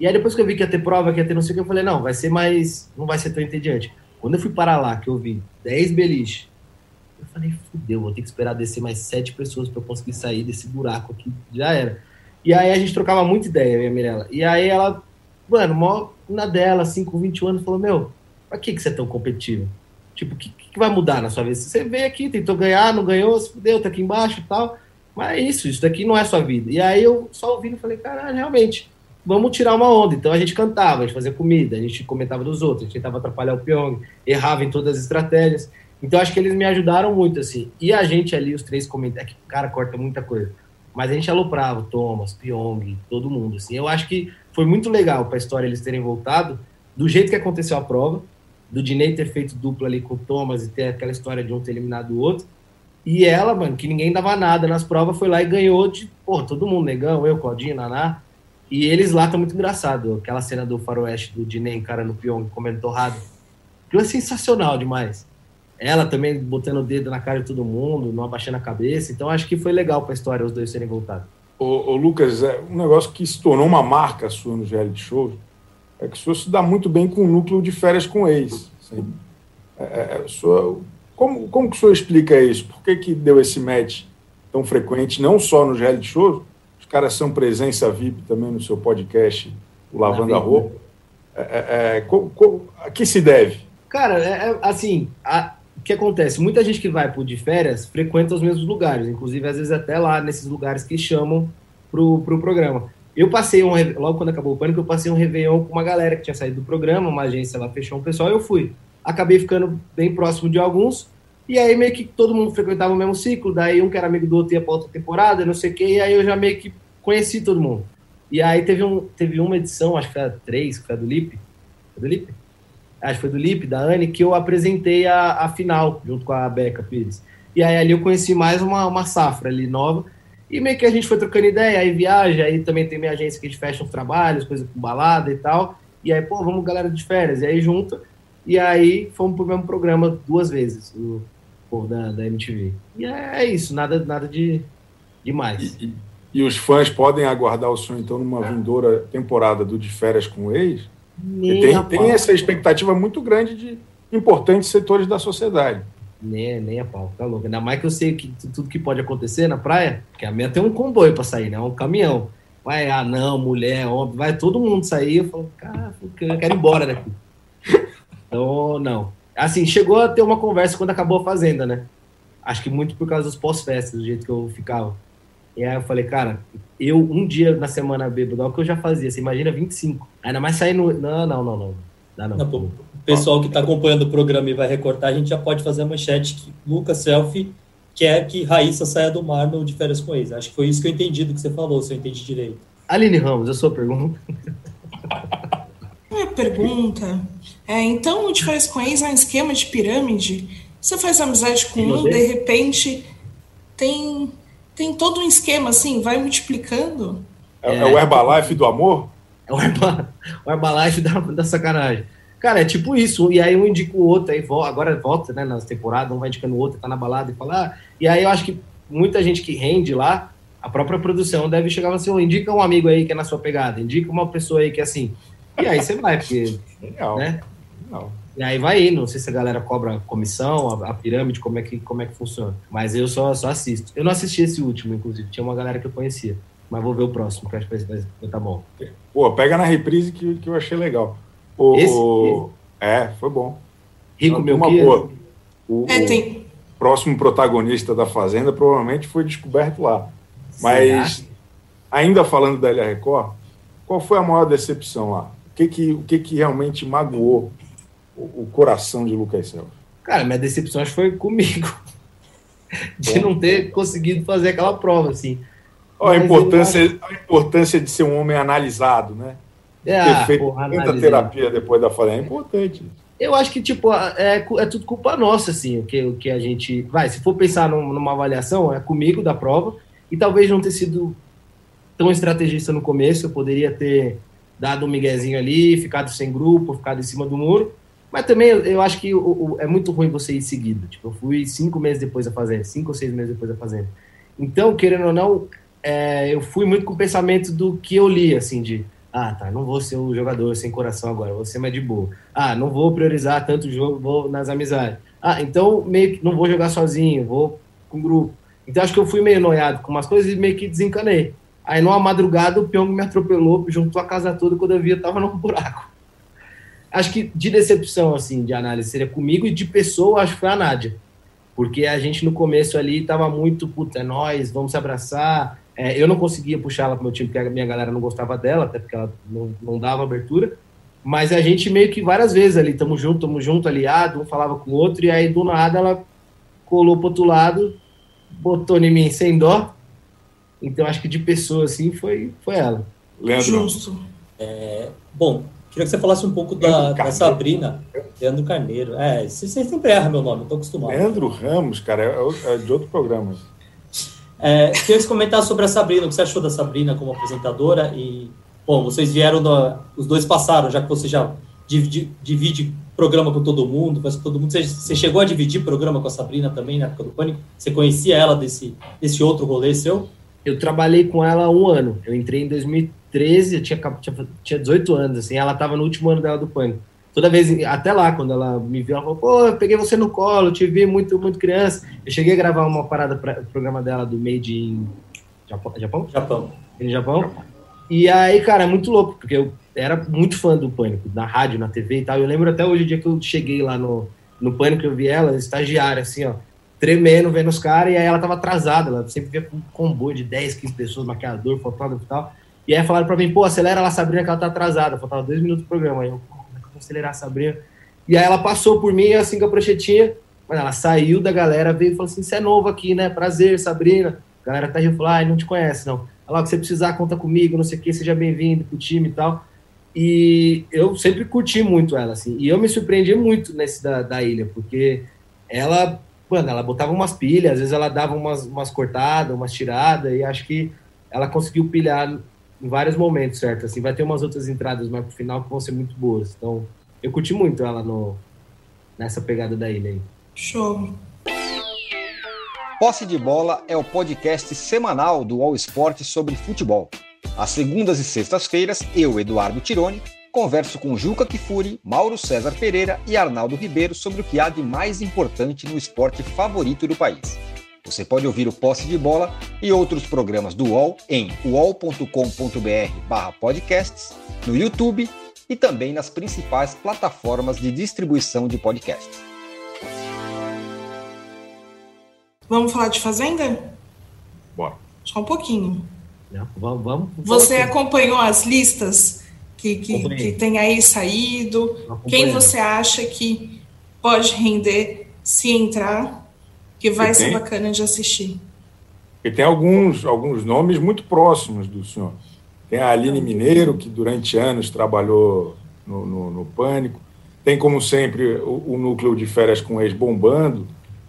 E aí depois que eu vi que ia ter prova, que ia ter não sei o que, eu falei, não, vai ser mais. Não vai ser tão entediante. Quando eu fui parar lá, que eu vi 10 beliche, Eu falei, fudeu, vou ter que esperar descer mais sete pessoas para eu conseguir sair desse buraco aqui. Já era. E aí a gente trocava muita ideia, minha Mirella. E aí ela, mano, mó na dela, assim, com 21 anos, falou, meu, pra que, que você é tão competitivo? Tipo, o que, que vai mudar na sua vida? Você veio aqui, tentou ganhar, não ganhou, se fudeu, tá aqui embaixo e tal. Mas é isso, isso daqui não é sua vida. E aí eu só ouvindo falei, caralho, realmente, vamos tirar uma onda. Então a gente cantava, a gente fazia comida, a gente comentava dos outros, a gente tentava atrapalhar o Pyong, errava em todas as estratégias. Então acho que eles me ajudaram muito, assim. E a gente ali, os três comentários, é que o cara corta muita coisa. Mas a gente aloprava o Thomas, Pyong, todo mundo, assim. Eu acho que foi muito legal para a história eles terem voltado, do jeito que aconteceu a prova, do Dinei ter feito dupla ali com o Thomas e ter aquela história de um ter eliminado o outro. E ela, mano, que ninguém dava nada nas provas, foi lá e ganhou de, pô, todo mundo, Negão, eu, Claudinho, Naná. E eles lá estão muito engraçado. Aquela cena do faroeste do Dinei, cara, no Pyong, comendo torrado. Aquilo é sensacional demais. Ela também botando o dedo na cara de todo mundo, não abaixando a cabeça. Então acho que foi legal para a história os dois serem voltados. Ô, ô, Lucas, é um negócio que se tornou uma marca sua no reality show é que o senhor se dá muito bem com o núcleo de férias com ex. Assim. É, é, é senhor, como, como que o senhor explica isso? Por que, que deu esse match tão frequente, não só nos reality shows, os caras são presença VIP também no seu podcast, o Lavando a Roupa. É, é, é co, co, a que se deve? Cara, é, é assim, a, o que acontece? Muita gente que vai por de férias frequenta os mesmos lugares, inclusive às vezes até lá nesses lugares que chamam pro, pro programa. Eu passei um, logo quando acabou o pânico, eu passei um Réveillon com uma galera que tinha saído do programa, uma agência lá fechou um pessoal, eu fui acabei ficando bem próximo de alguns, e aí meio que todo mundo frequentava o mesmo ciclo, daí um que era amigo do outro ia para outra temporada, não sei o quê, e aí eu já meio que conheci todo mundo. E aí teve, um, teve uma edição, acho que foi a 3, que foi do Lipe, foi do Lipe? Acho que foi do Lipe, da Anne, que eu apresentei a, a final, junto com a Beca Pires. E aí ali eu conheci mais uma, uma safra ali nova, e meio que a gente foi trocando ideia, aí viaja, aí também tem minha agência que a gente fecha uns trabalhos, coisa com balada e tal, e aí, pô, vamos galera de férias, e aí junta, e aí fomos pro mesmo programa duas vezes, o, pô, da, da MTV. E é, é isso, nada, nada de demais. E, e, e, os fãs podem aguardar o som, então, numa vindoura temporada do De Férias com o Ex? Tem, tem essa expectativa muito grande de importantes setores da sociedade. Nem, nem a pau, tá louco. Ainda mais que eu sei que tudo que pode acontecer na praia, porque a minha tem um comboio para sair, né? Um caminhão. Vai, ah, não, mulher, homem, vai todo mundo sair. Eu falo, cara, eu quero ir embora daqui. Então, não. Assim, chegou a ter uma conversa quando acabou a Fazenda, né? Acho que muito por causa dos pós-festas, do jeito que eu ficava. E aí eu falei, cara, eu um dia na semana bêbado, é o que eu já fazia, você imagina 25. Ainda mais sair no. Não, não, não, não. Dá não. não pô, o pessoal que está acompanhando o programa e vai recortar, a gente já pode fazer a manchete que Lucas Selfie quer que Raíssa saia do mar no de férias com ex. Acho que foi isso que eu entendi do que você falou, se eu entendi direito. Aline Ramos, a sua pergunta. Minha pergunta é, então, o de faz com ex é um esquema de pirâmide. Você faz amizade com um, de repente tem, tem todo um esquema assim, vai multiplicando. É, é o Herbalife do amor? É o, Herba, o Herbalife da, da sacanagem. Cara, é tipo isso. E aí um indica o outro, aí agora volta, né, nas temporadas, um vai indicando o outro, tá na balada e fala. Ah, e aí eu acho que muita gente que rende lá, a própria produção deve chegar assim, oh, indica um amigo aí que é na sua pegada, indica uma pessoa aí que é assim. E aí você vai, porque. Legal. Né? E aí vai aí, não sei se a galera cobra comissão, a, a, pirâmide, como é, que, como é que funciona. Mas eu só, só assisto. Eu não assisti esse último, inclusive, tinha uma galera que eu conhecia. Mas vou ver o próximo, que acho que vai, vai tá bom. Pô, pega na reprise que, que eu achei legal. O, esse, o... É, foi bom. Rico meu uma boa. O, é, tem... o próximo protagonista da Fazenda provavelmente foi descoberto lá. Mas, Será? ainda falando da Ilha Record, qual foi a maior decepção lá? O que que, o que, que realmente magoou o, coração de Lucas Selva? Cara, minha decepção foi comigo. De Bom, não ter conseguido fazer aquela prova, assim. a, importância, acho... a importância de ser um homem analisado, né? É, ter feito porra, muita terapia depois da falha é importante. Eu acho que, tipo, é, é tudo culpa nossa, assim, o que, o que a gente. Vai, se for pensar num, numa avaliação, é comigo da prova, e talvez não ter sido tão estrategista no começo, eu poderia ter dado um miguezinho ali, ficado sem grupo, ficado em cima do muro, mas também eu, acho que o, o, é muito ruim você ir seguido. Tipo, eu fui cinco meses depois da fazenda, cinco ou seis meses depois da fazenda. Então, querendo ou não, é, eu fui muito com o pensamento do que eu li, assim, de ah, tá, não vou ser o jogador sem coração agora, vou ser mais de boa. Ah, não vou priorizar tanto o jogo, vou nas amizades. Ah, então meio que não vou jogar sozinho, vou com grupo. Então acho que eu fui meio noiado com umas coisas e meio que desencanei. Aí numa madrugada o Pyong me atropelou, juntou a casa toda quando eu vi eu tava num buraco. Acho que de decepção, assim, de análise seria comigo e de pessoa, acho que foi a Nádia. Porque a gente no começo ali tava muito, puta, é nós, vamos se abraçar. É, eu não conseguia puxar ela pro meu time porque a minha galera não gostava dela, até porque ela não, não dava abertura. Mas a gente meio que várias vezes ali, tamo junto, tamo junto, aliado, um falava com o outro, e aí do nada ela colou pro outro lado, botou em mim sem dó. Então acho que de pessoa assim foi, foi ela. Leandro. Justo. É, bom, queria que você falasse um pouco da, da, Sabrina. Leandro Carneiro. É, você, você sempre erra meu nome, tô acostumado. Leandro Ramos, cara, é, é de outro programa. É, queria que você comentasse sobre a Sabrina, o que você achou da Sabrina como apresentadora e Bom, vocês vieram, da, os dois passaram, já que você já divide, divide programa com todo mundo, faz com todo mundo. Você, você, chegou a dividir programa com a Sabrina também na época do Pânico? Você conhecia ela desse, desse outro rolê seu? Eu trabalhei com ela um ano. Eu entrei em 2013, eu tinha, tinha, tinha 18 anos, assim, ela estava no último ano dela do Pânico. Toda vez, até lá, quando ela me viu, ela falou, pô, eu peguei você no colo, te vi muito, muito criança. Eu cheguei a gravar uma parada para o programa dela do Made in Japão? Japão. Japão. Japão. E aí, cara, é muito louco, porque eu era muito fã do Pânico, na rádio, na TV e tal. Eu lembro até hoje o dia que eu cheguei lá no, no Pânico, eu vi ela, estagiária, assim, ó, tremendo, vendo os caras, e aí ela tava atrasada, ela sempre via um comboio de 10, 15 pessoas, maquiador, fotógrafo e tal. E aí falaram pra mim, pô, acelera lá, Sabrina, que ela tá atrasada, faltava dois minutos do programa. Aí eu, como é que eu vou acelerar a Sabrina? E aí ela passou por mim, assim, com a pranchetinha, mas ela saiu da galera, veio e falou assim, você é novo aqui, né? Prazer, Sabrina. A galera tá rindo, falou, ah, não te conhece, não lá que você precisar, conta comigo, não sei o que, seja bem-vindo pro time e tal. E eu sempre curti muito ela, assim. E eu me surpreendi muito nesse da, da ilha, porque ela, mano, ela botava umas pilhas, às vezes ela dava umas, umas cortadas, umas tiradas, e acho que ela conseguiu pilhar em vários momentos, certo? Assim, vai ter umas outras entradas mais pro final que vão ser muito boas. Então, eu curti muito ela no, nessa pegada da ilha aí. Show. Posse de Bola é o podcast semanal do All Sport sobre futebol. Às segundas e sextas-feiras, eu, Eduardo Tironi, converso com Juca Kifuri, Mauro César Pereira e Arnaldo Ribeiro sobre o que há de mais importante no esporte favorito do país. Você pode ouvir o Posse de Bola e outros programas do UOL em uol.com.br/podcasts, no YouTube e também nas principais plataformas de distribuição de podcasts. Vamos falar de Fazenda? Bora. Só um pouquinho. Não, vamos, vamos, Você acompanhou as listas que, que, que tem aí saído? Quem você acha que pode render se entrar? Que vai ser bacana de assistir. E tem alguns, alguns nomes muito próximos do senhor. Tem a Aline Mineiro, que durante anos trabalhou no, no, no Pânico. Tem, como sempre, o, o núcleo de férias com ex bombando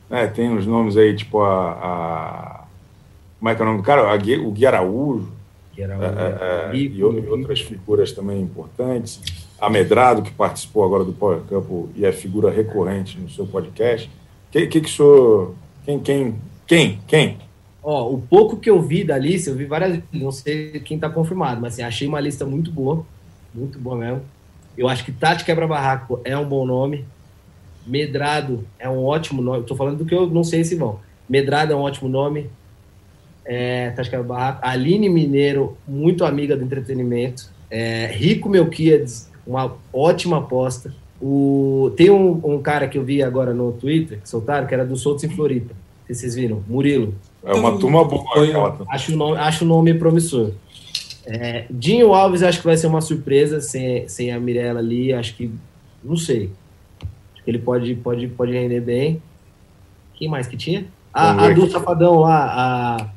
é, tem uns nomes aí, tipo a, a. Como é que é o nome do cara? A, o Gui Araújo. Gui Araújo é, é, e, e, outras figuras também importantes. A Medrado, que participou agora do Power Campo e é figura recorrente no seu podcast. Que que, que o senhor. Quem, quem, quem, quem? Ó, o pouco que eu vi da lista, eu vi várias. Não sei quem está confirmado, mas assim, achei uma lista muito boa. Muito boa mesmo. Eu acho que Tati Quebra-Barraco é um bom nome. Medrado é um ótimo nome. Estou falando do que eu não sei se vão. Medrado é um ótimo nome. É, Tasca Barraco. Aline Mineiro, muito amiga do entretenimento. É, Rico Melquiades, uma ótima aposta. O, tem um, um, cara que eu vi agora no Twitter, que soltaram, que era do Soltos em Floripa. Se vocês viram, Murilo. É uma turma boa. Foi, acho, o nome, acho o nome promissor. É, Dinho Alves acho que vai ser uma surpresa sem, sem a Mirella ali. Acho que. Não sei ele pode, pode, pode render bem. Quem mais que tinha? Ah, a do Safadão lá, a.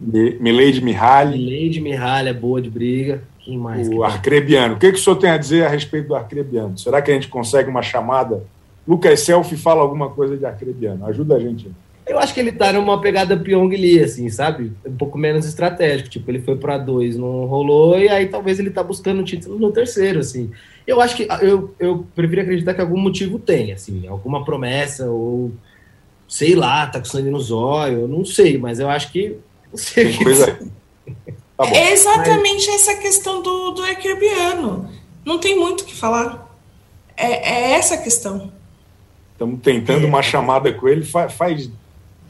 Milady Mihaly. Milady Mihaly é boa de briga. Quem mais? O Arcrebiano. O que, que o senhor tem a dizer a respeito do Arcrebiano? Será que a gente consegue uma chamada? Lucas Selfie fala alguma coisa de Arcrebiano. Ajuda a gente. Eu acho que ele tá numa pegada Pyong Lee, assim, sabe? Um pouco menos estratégico. Tipo, ele foi para dois, não rolou, e aí talvez ele tá buscando o título no terceiro, assim. Eu acho que eu, eu prefiro acreditar que algum motivo tem, assim, alguma promessa, ou sei lá, tá com sangue nos olhos, não sei, mas eu acho que. Sei coisa... tá é exatamente mas... essa questão do, do Ecribiano. Não tem muito o que falar. É, é essa a questão. Estamos tentando uma chamada com ele faz, faz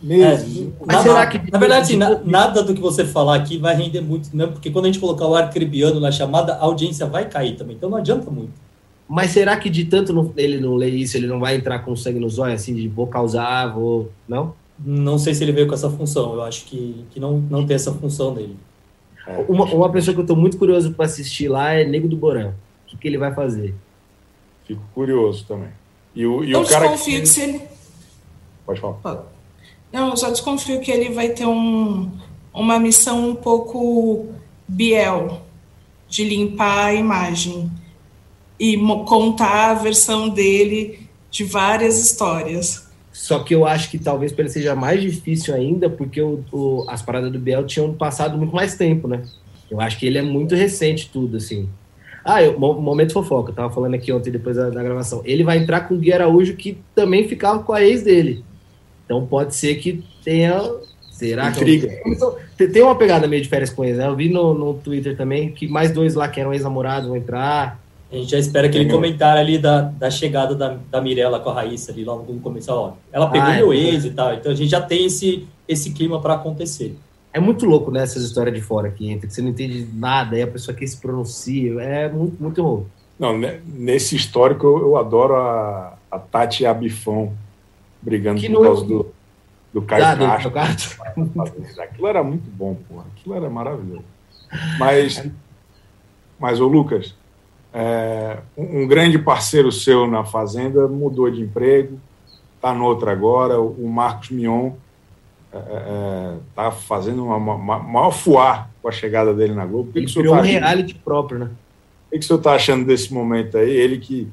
meses. É, mas será que. Na verdade, assim, na, nada do que você falar aqui vai render muito, mesmo, porque quando a gente colocar o arcrebiano na chamada, a audiência vai cair também. Então não adianta muito. Mas será que de tanto não, ele não ler isso, ele não vai entrar com sangue nos olhos, assim, de vou causar, vou. Não? Não sei se ele veio com essa função. Eu acho que, que não, não tem essa função dele. É. Uma, uma pessoa que eu estou muito curioso para assistir lá é Nego do Borão. O que, que ele vai fazer? Fico curioso também. E o, e eu o cara desconfio que... que se ele. Pode falar. Não, eu só desconfio que ele vai ter um, uma missão um pouco Biel, de limpar a imagem e contar a versão dele de várias histórias. Só que eu acho que talvez para ele seja mais difícil ainda, porque o, o, as paradas do Biel tinham passado muito mais tempo, né? Eu acho que ele é muito recente tudo, assim. Ah, eu, momento fofoca, eu tava falando aqui ontem depois da, da, gravação. Ele vai entrar com o Gui Araújo, que também ficava com a ex dele. Então pode ser que tenha. Será Intriga. que. Tem uma pegada meio de férias com ex, né? Eu vi no, no Twitter também que mais dois lá que eram ex-namorados vão entrar. A gente já espera aquele comentário ali da, da chegada da, da Mirella com a Raíssa ali logo no começo. Ó, ela pegou ah, meu é ex e tal. Então a gente já tem esse, esse clima para acontecer. É muito louco, né, essas histórias de fora que entra, que você não entende nada, aí a pessoa que se pronuncia, é muito, muito louco. Não, nesse histórico eu, eu adoro a, a Tati Abifão brigando que por causa do, do Caio ah, Castro. Aquilo era muito bom, porra. Aquilo era maravilhoso. Mas, mas ô Lucas, é, um grande parceiro seu na Fazenda mudou de emprego, está noutra agora, o Marcos Mion está é, é, tá fazendo uma, uma, maior fuar com a chegada dele na Globo. Ele que criou tá um reality próprio, né? O que, que o senhor está achando desse momento aí? Ele que,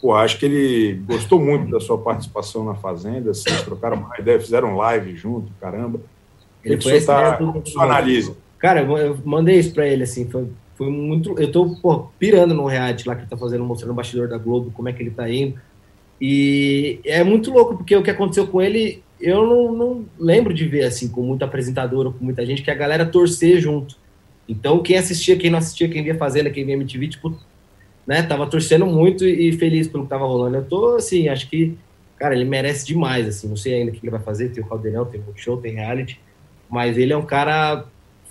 pô, acho que ele gostou muito da sua participação na Fazenda, vocês trocaram uma ideia, fizeram live junto, caramba. Ele que, que o senhor, tá, analisa? Cara, eu mandei isso para ele, assim, foi foi muito. Eu tô pô, pirando no reality lá que ele tá fazendo, mostrando o bastidor da Globo, como é que ele tá indo. E é muito louco, porque o que aconteceu com ele, eu não, não lembro de ver assim, com muito apresentador com muita gente, que a galera torcer junto. Então, quem assistia, quem não assistia, quem via Fazenda, quem via MTV, tipo, né, tava torcendo muito e feliz pelo que tava rolando. Eu tô, assim, acho que, cara, ele merece demais, assim, não sei ainda o que ele vai fazer, tem o Caldeirão, tem o show, tem reality, mas ele é um cara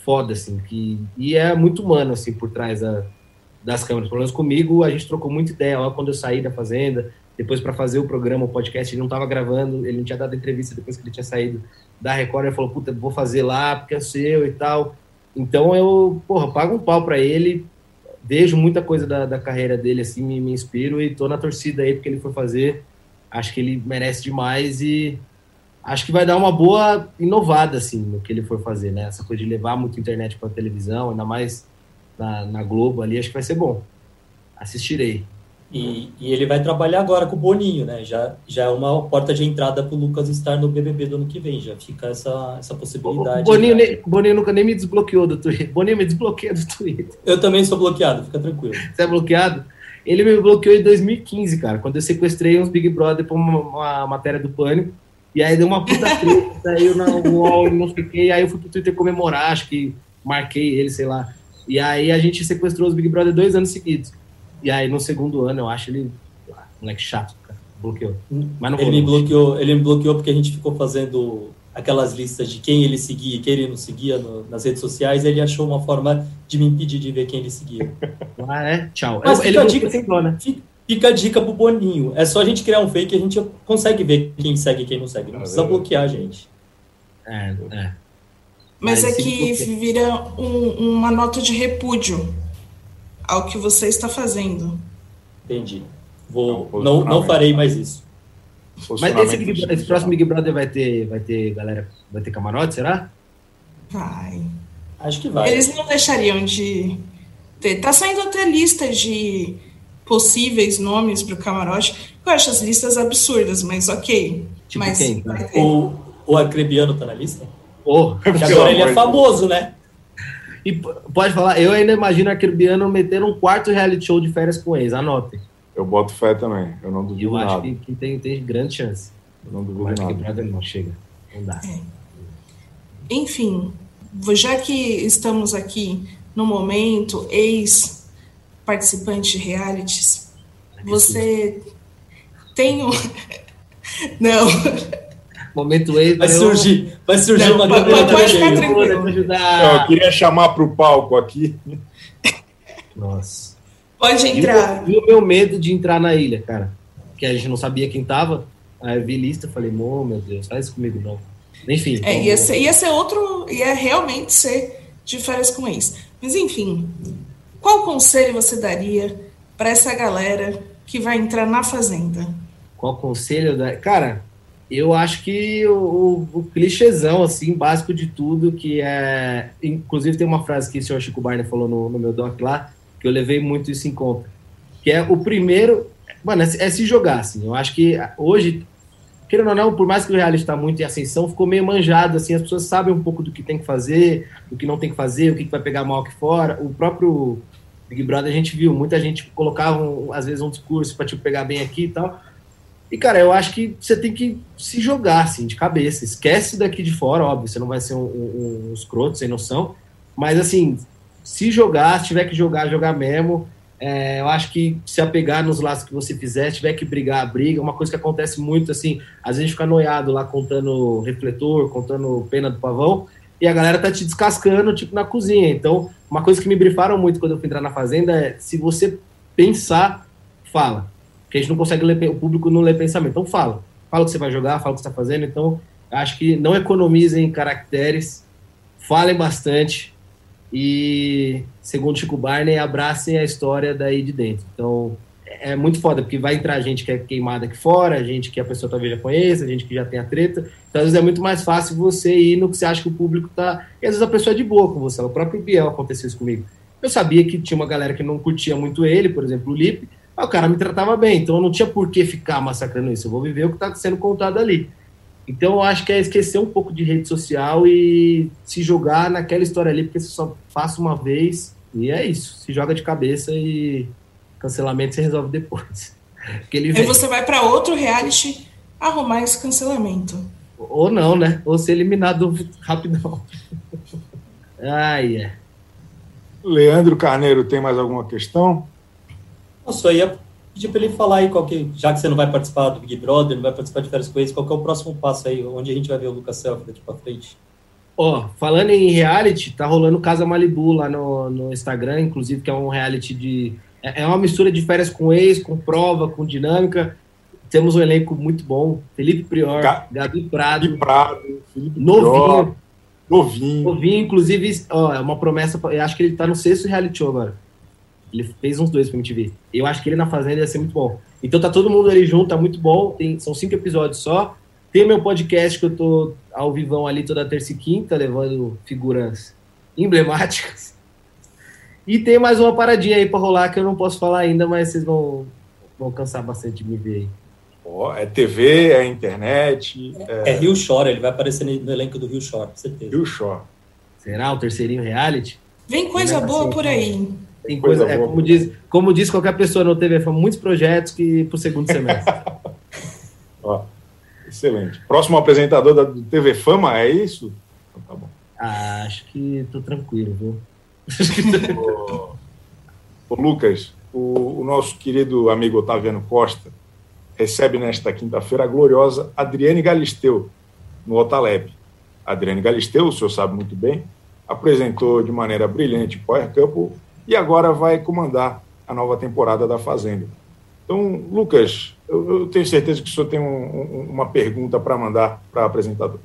foda, assim, que, e é muito humano, assim, por trás da, das câmeras. Pelo menos comigo, a gente trocou muita ideia lá quando eu saí da Fazenda, depois para fazer o programa, o podcast, ele não estava gravando, ele não tinha dado entrevista depois que ele tinha saído da Record, ele falou, puta, vou fazer lá porque é seu e tal. Então eu, porra, pago um pau para ele, vejo muita coisa da, da carreira dele, assim, me, me inspiro e tô na torcida aí porque ele foi fazer. Acho que ele merece demais e acho que vai dar uma boa inovada, assim, no que ele for fazer, né? Essa coisa de levar muito internet para televisão, ainda mais na, na, Globo ali, acho que vai ser bom. Assistirei. E, e, ele vai trabalhar agora com o Boninho, né? Já, já é uma porta de entrada para o Lucas estar no BBB do ano que vem. Já fica essa, essa possibilidade. O Boninho, né? Boninho nunca nem me desbloqueou do Twitter. Boninho me desbloqueia do Twitter. Eu também sou bloqueado, fica tranquilo. Você é bloqueado? Ele me bloqueou em 2015, cara, quando eu sequestrei uns Big Brother para uma, uma matéria do Pânico. E aí deu uma puta treta, na UOL, não sei o quê, aí eu fui pro Twitter comemorar, acho que marquei ele, sei lá. E aí a gente sequestrou os Big Brother dois anos seguidos. E aí no segundo ano, eu acho ele, ah, moleque chato, cara, bloqueou. Mas não ele, me bloqueou ele me bloqueou porque a gente ficou fazendo aquelas listas de quem ele seguia e quem ele não seguia no, nas redes sociais, ele achou uma forma de me impedir de ver quem ele seguia. Ah, é? Tchau. Mas ele fica, dica, sem dó, né? fica, Fica a dica pro Boninho. É só a gente criar um fake e a gente consegue ver quem segue e quem não segue. Não precisa bloquear a gente. É, é. Mas é que vira um, uma nota de repúdio ao que você está fazendo. Entendi. Vou, não, não farei mais isso. Mas esse, esse, próximo Big Brother vai ter, vai ter galera, vai ter camarote, será? Vai. Acho que vai. Eles não deixariam de ter. Tá saindo até lista de possíveis nomes para o camarote. Eu acho as listas absurdas, mas ok. Tipo mas quem? O, o Arcrebiano tá na lista? Oh, agora ele é famoso, né? E pode falar, eu ainda imagino Arcrebiano meter um quarto reality show de férias com eles, anotem. Eu boto fé também, eu não duvido eu nada. Eu acho que, que, tem, tem grande chance. Eu não duvido Mas nada. não chega, não dá. É. Enfim, já que estamos aqui no momento, ex participante de realities, você tem um, Não. Momento ex. Vai surgir, vai surgir Não, uma pode- pode da ficar tranquilo. Não, eu queria chamar para o palco aqui. Nossa. Pode entrar. e o meu medo de entrar na ilha, cara. Que a gente não sabia quem tava. Aí eu vi lista e falei, "Mô, meu Deus, faz isso comigo não. Enfim. É, ia, ser, ia ser outro, ia realmente ser de férias com ex. Mas enfim, qual conselho você daria para essa galera que vai entrar na Fazenda? Qual conselho? Da... Cara, eu acho que o, o, o clichêzão, assim, básico de tudo, que é. Inclusive, tem uma frase que o senhor Chico Barney falou no, no meu doc lá, que eu levei muito isso em conta. Que é o primeiro. Mano, é, é se jogar, assim. Eu acho que hoje, querendo ou não, por mais que o reality está muito em ascensão, ficou meio manjado, assim, as pessoas sabem um pouco do que tem que fazer, do que não tem que fazer, o que que vai pegar mal aqui fora. O próprio Big Brother a gente viu, muita gente colocava, às vezes, um discurso para tipo, pegar bem aqui e tal. E, cara, eu acho que você tem que se jogar, assim, de cabeça. Esquece daqui de fora, óbvio, você não vai ser um, um, um escroto, sem noção. Mas, assim, se jogar, se tiver que jogar, jogar mesmo. É, eu acho que se apegar nos laços que você fizer, tiver que brigar, briga. Uma coisa que acontece muito, assim, às vezes fica noiado lá contando refletor, contando pena do pavão, e a galera tá te descascando, tipo, na cozinha. Então, uma coisa que me brifaram muito quando eu fui entrar na Fazenda é, se você pensar, fala. Porque a gente não consegue ler, o público não lê pensamento. Então fala. Fala o que você vai jogar, fala o que você está fazendo. Então, acho que não economizem caracteres, falem bastante e, segundo Chico Barney, abracem a história daí de dentro. Então, é muito foda, porque vai entrar gente que é queimada aqui fora, gente que a pessoa talvez já conheça, gente que já tem a treta. Então, às vezes é muito mais fácil você ir no que você acha que o público tá. E às vezes a pessoa é de boa com você. O próprio Biel aconteceu isso comigo. Eu sabia que tinha uma galera que não curtia muito ele, por exemplo, o Lipe, mas o cara me tratava bem, então eu não tinha por que ficar massacrando isso. Eu vou viver o que está sendo contado ali. Então eu acho que é esquecer um pouco de rede social e se jogar naquela história ali, porque você só passa uma vez e é isso. Se joga de cabeça e cancelamento você resolve depois. Ele você vai para outro reality arrumar esse cancelamento. Ou não, né? Ou ser eliminado rapidão. Ai, é. Leandro Carneiro, tem mais alguma questão? Eu só ia pedir para ele falar aí, qual que, já que você não vai participar do Big Brother, não vai participar de férias com eles, qual que é o próximo passo aí, onde a gente vai ver o Lucas Selfie daqui para frente? Ó, falando em reality, tá rolando Casa Malibu lá no, no Instagram, inclusive, que é um reality de. É é uma mistura de férias com ex, com prova, com dinâmica. Temos um elenco muito bom. Felipe Prior, Ga- Gabi Prado, Prado, Felipe novinho. Prior, novinho. Novinho, inclusive, ó, é uma promessa. Eu acho que ele tá no sexto reality show agora. Ele fez uns dois pra MTV. Eu acho que ele na Fazenda ia ser muito bom. Então tá todo mundo ali junto, tá muito bom. Tem, são cinco episódios só. Tem meu podcast que eu tô ao vivão ali toda terça e quinta, levando figuras emblemáticas. E tem mais uma paradinha aí pra rolar que eu não posso falar ainda, mas vocês vão, vão cansar bastante de me ver aí. Ó, é TV, é internet, é É Rio Shore, ele vai aparecer no elenco do Rio Shore, com certeza. Rio Shore. Será o terceirinho reality? Vem coisa é boa assim, por aí. Tem Coisa coisa, é, como, diz, como diz qualquer pessoa no TV, foram muitos projetos que pro segundo semestre. Ó, excelente. Próximo apresentador da, do TV Fama, é isso? Então, tá bom. Ah, acho que tô tranquilo, viu? Ô, ô, Lucas, o, o nosso querido amigo Otaviano Costa recebe nesta quinta-feira a gloriosa Adriane Galisteu, no Otaleb. Adriane Galisteu, o senhor sabe muito bem, apresentou de maneira brilhante o Power Couple e agora vai comandar a nova temporada da Fazenda. Então, Lucas, eu, eu tenho certeza que o senhor tem um- um- uma pergunta para mandar para a apresentadora.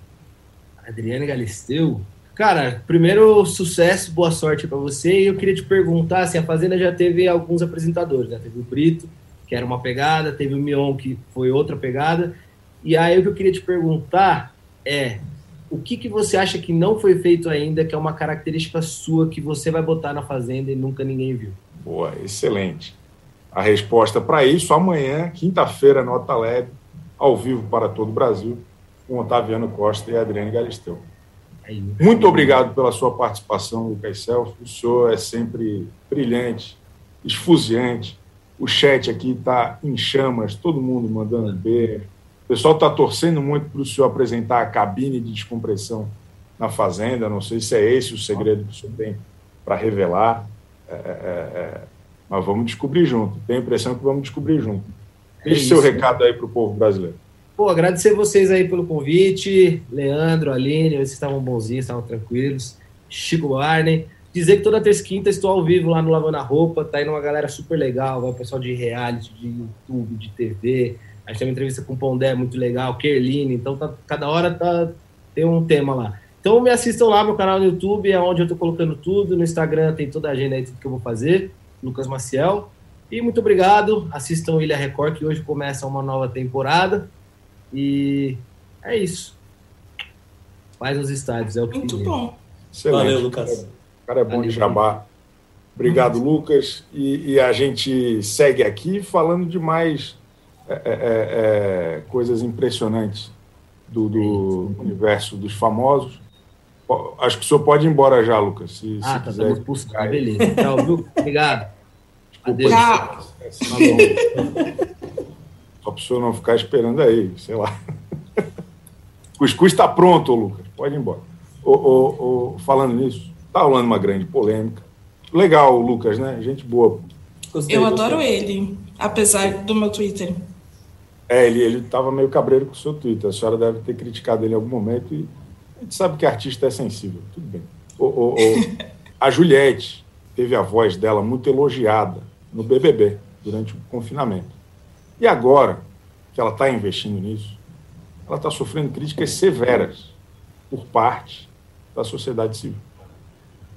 Adriane Galisteu. Cara, primeiro sucesso, boa sorte pra você. E eu queria te perguntar, assim, a Fazenda já teve alguns apresentadores, né? Teve o Brito, que era uma pegada, teve o Mion, que foi outra pegada. E aí o que eu queria te perguntar é, o que, que você acha que não foi feito ainda, que é uma característica sua que você vai botar na Fazenda e nunca ninguém viu? Boa, excelente. A resposta para isso amanhã, quinta-feira, no Otaleb, ao vivo para todo o Brasil, com Otaviano Costa e Adriane Galisteu. Aí, Muito obrigado pela sua participação, Lucas Self. O senhor é sempre brilhante, esfuziante. O chat aqui está em chamas, todo mundo mandando beijo. O pessoal está torcendo muito para o senhor apresentar a cabine de descompressão na Fazenda. Não sei se é esse o segredo que o senhor tem para revelar. É, é, é, mas vamos descobrir junto. Tenho a impressão que vamos descobrir junto. É Deixe seu isso. recado aí para o povo brasileiro. pô, agradecer vocês aí pelo convite, Leandro, Aline, vocês estavam bonzinhos, estavam tranquilos, Chico Barney. Dizer que toda terça e quinta estou ao vivo lá no Lavando a Roupa, tá indo uma galera super legal, vai o pessoal de reality, de YouTube, de TV. A gente tem uma entrevista com o Pondé muito legal, Kerline, então tá, cada hora tá, tem um tema lá. Então me assistam lá, meu canal no YouTube, é onde eu tô colocando tudo, no Instagram tem toda a agenda aí, tudo que eu vou fazer, Lucas Maciel. E muito obrigado, assistam Ilha Record, que hoje começa uma nova temporada. E é isso. Faz os estádios, é o que Muito bom. Excelente. Valeu, Lucas. O cara é bom de jabá. Obrigado, Lucas. E, e, a gente segue aqui falando de mais é, é, é, coisas impressionantes do, do universo dos famosos. Acho que o senhor pode ir embora já, Lucas. Se, ah, se tá quiser. dando pulso. Ah, beleza. Tchau, viu? Obrigado. Adeus. Tchau. Tá bom. Só para o senhor não ficar esperando aí, sei lá. O cuscuz está pronto, Lucas. Pode ir embora. Ô, ô, ô, falando nisso, tá rolando uma grande polêmica. Legal, Lucas, né? Gente boa. Gostei, Eu gostei. adoro ele, apesar do meu Twitter. É, ele estava meio cabreiro com o seu Twitter. A senhora deve ter criticado ele em algum momento e a gente sabe que artista é sensível. Tudo bem. Ô, ô, ô, a Juliette teve a voz dela muito elogiada no BBB durante o confinamento. E agora que ela está investindo nisso, ela está sofrendo críticas severas por parte da sociedade civil.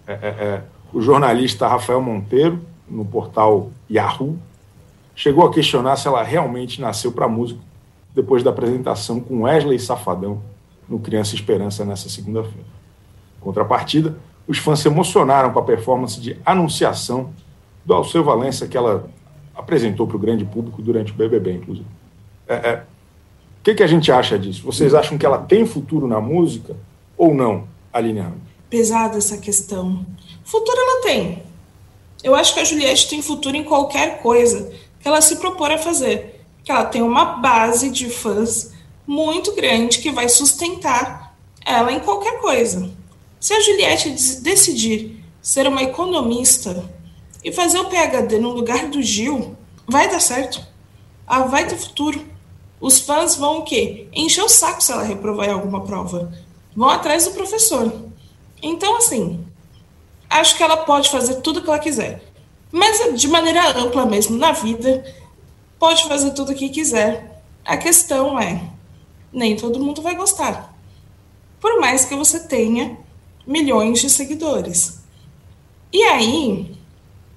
É, é, é, o jornalista Rafael Monteiro, no portal Yahoo, chegou a questionar se ela realmente nasceu para música depois da apresentação com Wesley Safadão no Criança Esperança nessa segunda-feira. Contrapartida, os fãs se emocionaram com a performance de anunciação do Alceu Valença que ela apresentou para o grande público durante o BBB, inclusive. É, é, o que, que a gente acha disso? Vocês acham que ela tem futuro na música ou não, Aline Ramos? Pesada essa questão. Futuro ela tem. Eu acho que a Juliette tem futuro em qualquer coisa que ela se propor a fazer. Que ela tem uma base de fãs muito grande que vai sustentar ela em qualquer coisa. Se a Juliette decidir ser uma economista e fazer o PhD no lugar do Gil, vai dar certo. Ela vai ter futuro. Os fãs vão o quê? Encher o saco se ela reprovar em alguma prova. Vão atrás do professor. Então, assim, acho que ela pode fazer tudo que ela quiser. Mas de maneira ampla mesmo na vida, pode fazer tudo o que quiser. A questão é, nem todo mundo vai gostar. Por mais que você tenha milhões de seguidores. E aí,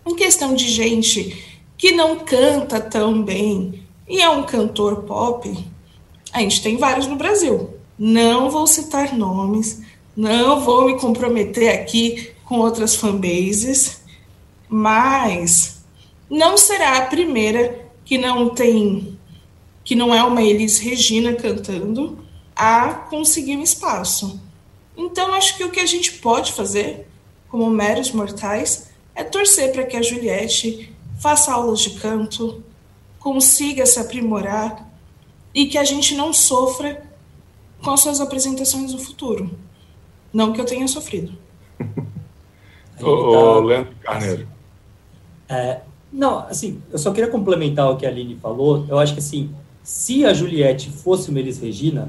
em questão de gente que não canta tão bem e é um cantor pop, a gente tem vários no Brasil. Não vou citar nomes, não vou me comprometer aqui com outras fanbases, mas não será a primeira que não tem, que não é uma Elis Regina cantando, a conseguir um espaço. Então, acho que o que a gente pode fazer, como meros mortais, é torcer para que a Juliette faça aulas de canto, consiga se aprimorar e que a gente não sofra com as suas apresentações no futuro. Não que eu tenha sofrido. Ô, ô, Leandro Carneiro. É, não, assim, eu só queria complementar o que a Aline falou. Eu acho que, assim, se a Juliette fosse uma Elis Regina,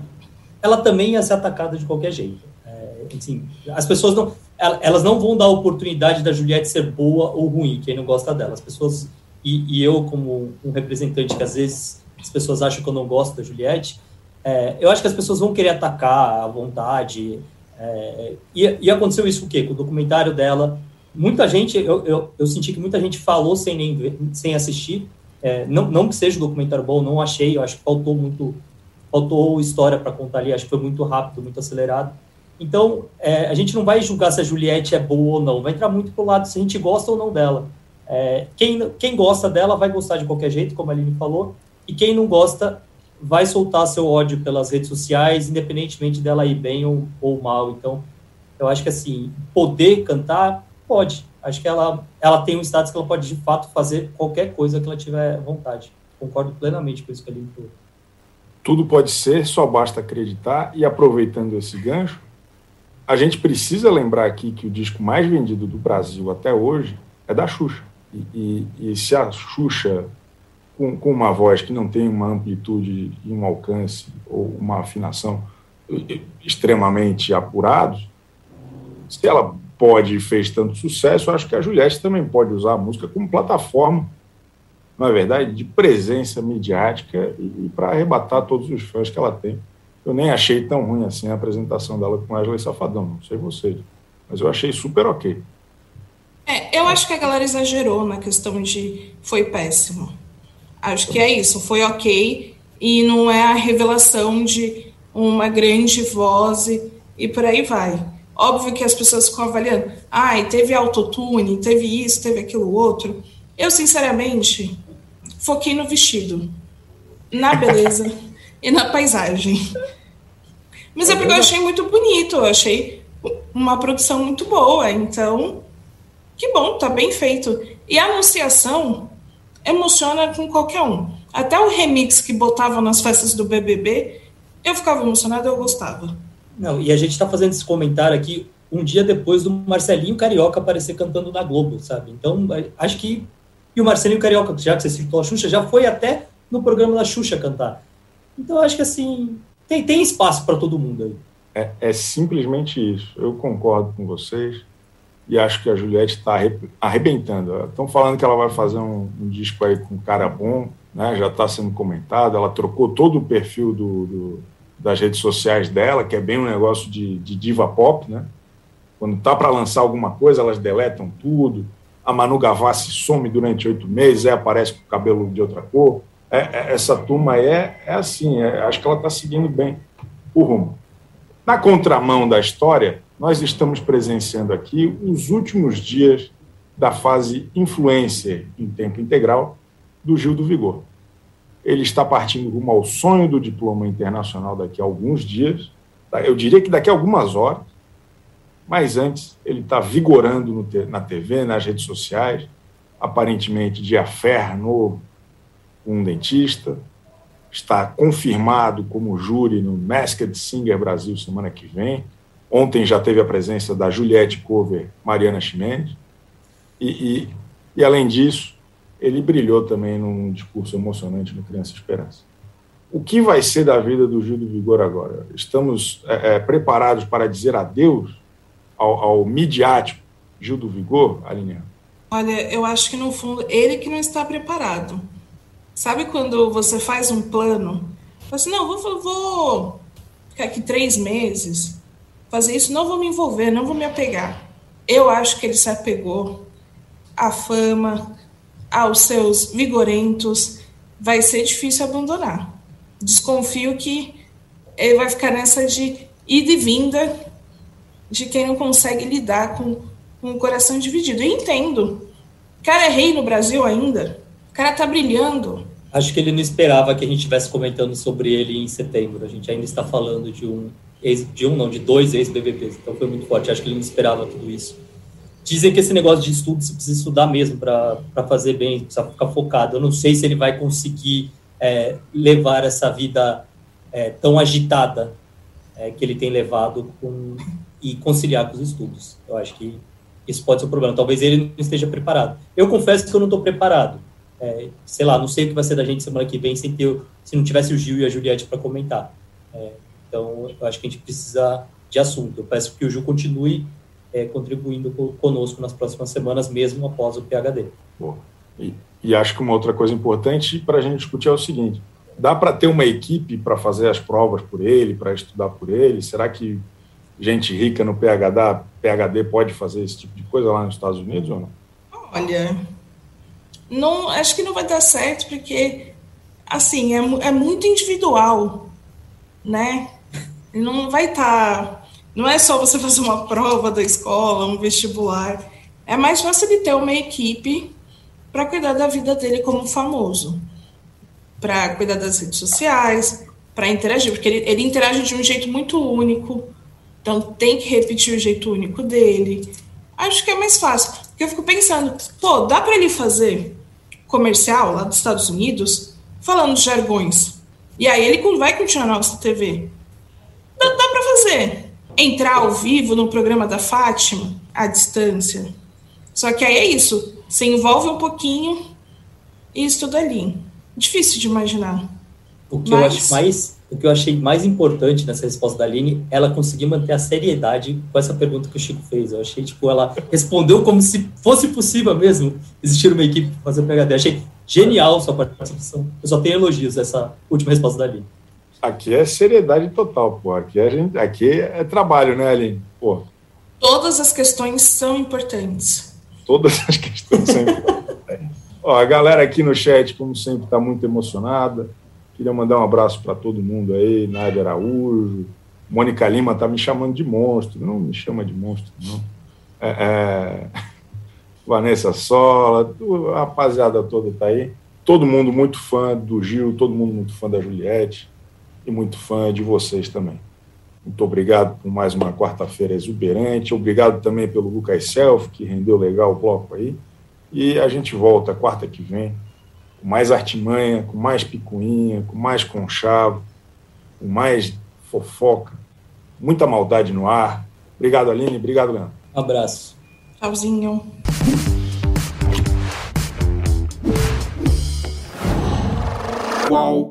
ela também ia ser atacada de qualquer jeito. É, assim, as pessoas não, el- elas não vão dar a oportunidade da Juliette ser boa ou ruim, quem não gosta dela. As pessoas, e, e eu, como um representante que às vezes as pessoas acham que eu não gosto da Juliette, é, eu acho que as pessoas vão querer atacar à vontade. É, e, e aconteceu isso o quê? Com o documentário dela, muita gente, eu, eu, eu senti que muita gente falou sem nem ver, sem assistir. É, não, não que seja um documentário bom, não achei, eu acho que faltou muito, faltou história para contar ali, acho que foi muito rápido, muito acelerado. Então, é, a gente não vai julgar se a Juliette é boa ou não, vai entrar muito pro lado se a gente gosta ou não dela. É, quem, quem gosta dela vai gostar de qualquer jeito, como a Aline falou, e quem não gosta vai soltar seu ódio pelas redes sociais, independentemente dela ir bem ou, ou mal. Então, eu acho que assim, poder cantar, pode. Acho que ela, ela tem um status que ela pode de fato fazer qualquer coisa que ela tiver vontade. Concordo plenamente com isso que Aline falou. Tudo pode ser, só basta acreditar. E aproveitando esse gancho, a gente precisa lembrar aqui que o disco mais vendido do Brasil até hoje é da Xuxa. E, e, e se a Xuxa com, com uma voz que não tem uma amplitude e um alcance ou uma afinação extremamente apurados, se ela pode e fez tanto sucesso, acho que a Juliette também pode usar a música como plataforma, na é verdade, de presença midiática e, e para arrebatar todos os fãs que ela tem. Eu nem achei tão ruim assim a apresentação dela com Ashley Safadão, não sei vocês, mas eu achei super ok. É, eu acho que a galera exagerou na questão de foi péssimo. Acho que é isso, foi ok e não é a revelação de uma grande voz e, e por aí vai. Óbvio que as pessoas ficam avaliando, ai, teve autotune, teve isso, teve aquilo outro. Eu, sinceramente, foquei no vestido, na beleza e na paisagem. Mas é porque eu achei muito bonito, eu achei uma produção muito boa, então, que bom, tá bem feito. E a anunciação emociona com qualquer um. Até o remix que botavam nas festas do BBB, eu ficava emocionada, eu gostava. Não, e a gente está fazendo esse comentário aqui um dia depois do Marcelinho Carioca aparecer cantando na Globo, sabe? Então, acho que. E o Marcelinho Carioca, já que você citou a Xuxa, já foi até no programa da Xuxa cantar. Então, acho que assim. Tem, tem espaço para todo mundo aí. É, é simplesmente isso. Eu concordo com vocês e acho que a Juliette está arrebentando. Estão falando que ela vai fazer um, um, disco aí com cara bom, né? já está sendo comentado. Ela trocou todo o perfil do, do, das redes sociais dela, que é bem um negócio de, de diva pop. Né? Quando está para lançar alguma coisa, elas deletam tudo. A Manu Gavassi some durante oito meses, aí aparece com o cabelo de outra cor. É, é, essa turma é, é assim, é, acho que ela está seguindo bem o rumo. Na contramão da história, nós estamos presenciando aqui os últimos dias da fase influencer em tempo integral do Gil do Vigor. Ele está partindo rumo ao sonho do diploma internacional daqui a alguns dias, eu diria que daqui a algumas horas, mas antes ele está vigorando na TV, nas redes sociais, aparentemente de affair novo com um dentista, está confirmado como júri no Masked Singer Brasil semana que vem, Ontem já teve a presença da Juliette Cover, Mariana Ximenes, e, e, e, além disso, ele brilhou também num discurso emocionante no Criança Esperança. O que vai ser da vida do Gil do Vigor agora? Estamos é, é, preparados para dizer adeus ao, ao midiático Gil do Vigor, Aline? Olha, eu acho que no fundo ele que não está preparado. Sabe quando você faz um plano? Fala assim, não, vou, vou ficar aqui três meses, fazer isso, não vou me envolver, não vou me apegar. Eu acho que ele se apegou à fama, aos seus vigorentos, vai ser difícil abandonar. Desconfio que ele vai ficar nessa de ida e vinda de quem não consegue lidar com, com o coração dividido. Eu entendo. O cara é rei no Brasil ainda. O cara tá brilhando. Acho que ele não esperava que a gente estivesse comentando sobre ele em setembro. A gente ainda está falando de um de um, não, de dois ex-BBBs. Então foi muito forte. Acho que ele não esperava tudo isso. Dizem que esse negócio de estudo você precisa estudar mesmo para fazer bem, precisa ficar focado. Eu não sei se ele vai conseguir é, levar essa vida é, tão agitada é, que ele tem levado com, e conciliar com os estudos. Eu acho que isso pode ser um problema. Talvez ele não esteja preparado. Eu confesso que eu não estou preparado. É, sei lá, não sei o que vai ser da gente semana que vem sem ter, se não tivesse o Gil e a Juliette para comentar. É, então, eu acho que a gente precisa de assunto. Eu peço que o Ju continue é, contribuindo conosco nas próximas semanas, mesmo após o PHD. E, e acho que uma outra coisa importante para a gente discutir é o seguinte: dá para ter uma equipe para fazer as provas por ele, para estudar por ele? Será que gente rica no PhD, PhD pode fazer esse tipo de coisa lá nos Estados Unidos ou não? Olha, não, acho que não vai dar certo porque assim é, é muito individual, né? não vai estar. Tá, não é só você fazer uma prova da escola, um vestibular. É mais fácil ele ter uma equipe para cuidar da vida dele como famoso, para cuidar das redes sociais, para interagir, porque ele, ele interage de um jeito muito único, então tem que repetir o jeito único dele. Acho que é mais fácil. Porque eu fico pensando, pô, dá para ele fazer comercial lá dos Estados Unidos falando jargões. E aí ele vai continuar na nossa TV. Dá, dá para fazer. Entrar ao vivo no programa da Fátima, à distância. Só que aí é isso. Você envolve um pouquinho e estuda ali. difícil de imaginar. O que, Mas... eu acho mais, o que eu achei mais importante nessa resposta da Aline, ela conseguir manter a seriedade com essa pergunta que o Chico fez. Eu achei, tipo, ela respondeu como se fosse possível mesmo existir uma equipe para fazer PHD. Achei genial sua participação. Eu só tenho elogios essa última resposta da Aline. Aqui é seriedade total, pô. Aqui, a gente, aqui é trabalho, né, Aline? Pô. Todas as questões são importantes. Todas as questões são importantes. Ó, a galera aqui no chat, como sempre, está muito emocionada. Queria mandar um abraço para todo mundo aí, Nádia Araújo. Mônica Lima está me chamando de monstro. Não me chama de monstro, não. É, é... Vanessa Sola, a rapaziada toda está aí. Todo mundo muito fã do Gil, todo mundo muito fã da Juliette e muito fã de vocês também. Muito obrigado por mais uma quarta-feira exuberante. Obrigado também pelo Lucas Self, que rendeu legal o bloco aí. E a gente volta quarta que vem com mais artimanha, com mais picuinha, com mais conchavo, com mais fofoca, muita maldade no ar. Obrigado, Aline. Obrigado, Leandro. Um abraço. Tchauzinho. Qual?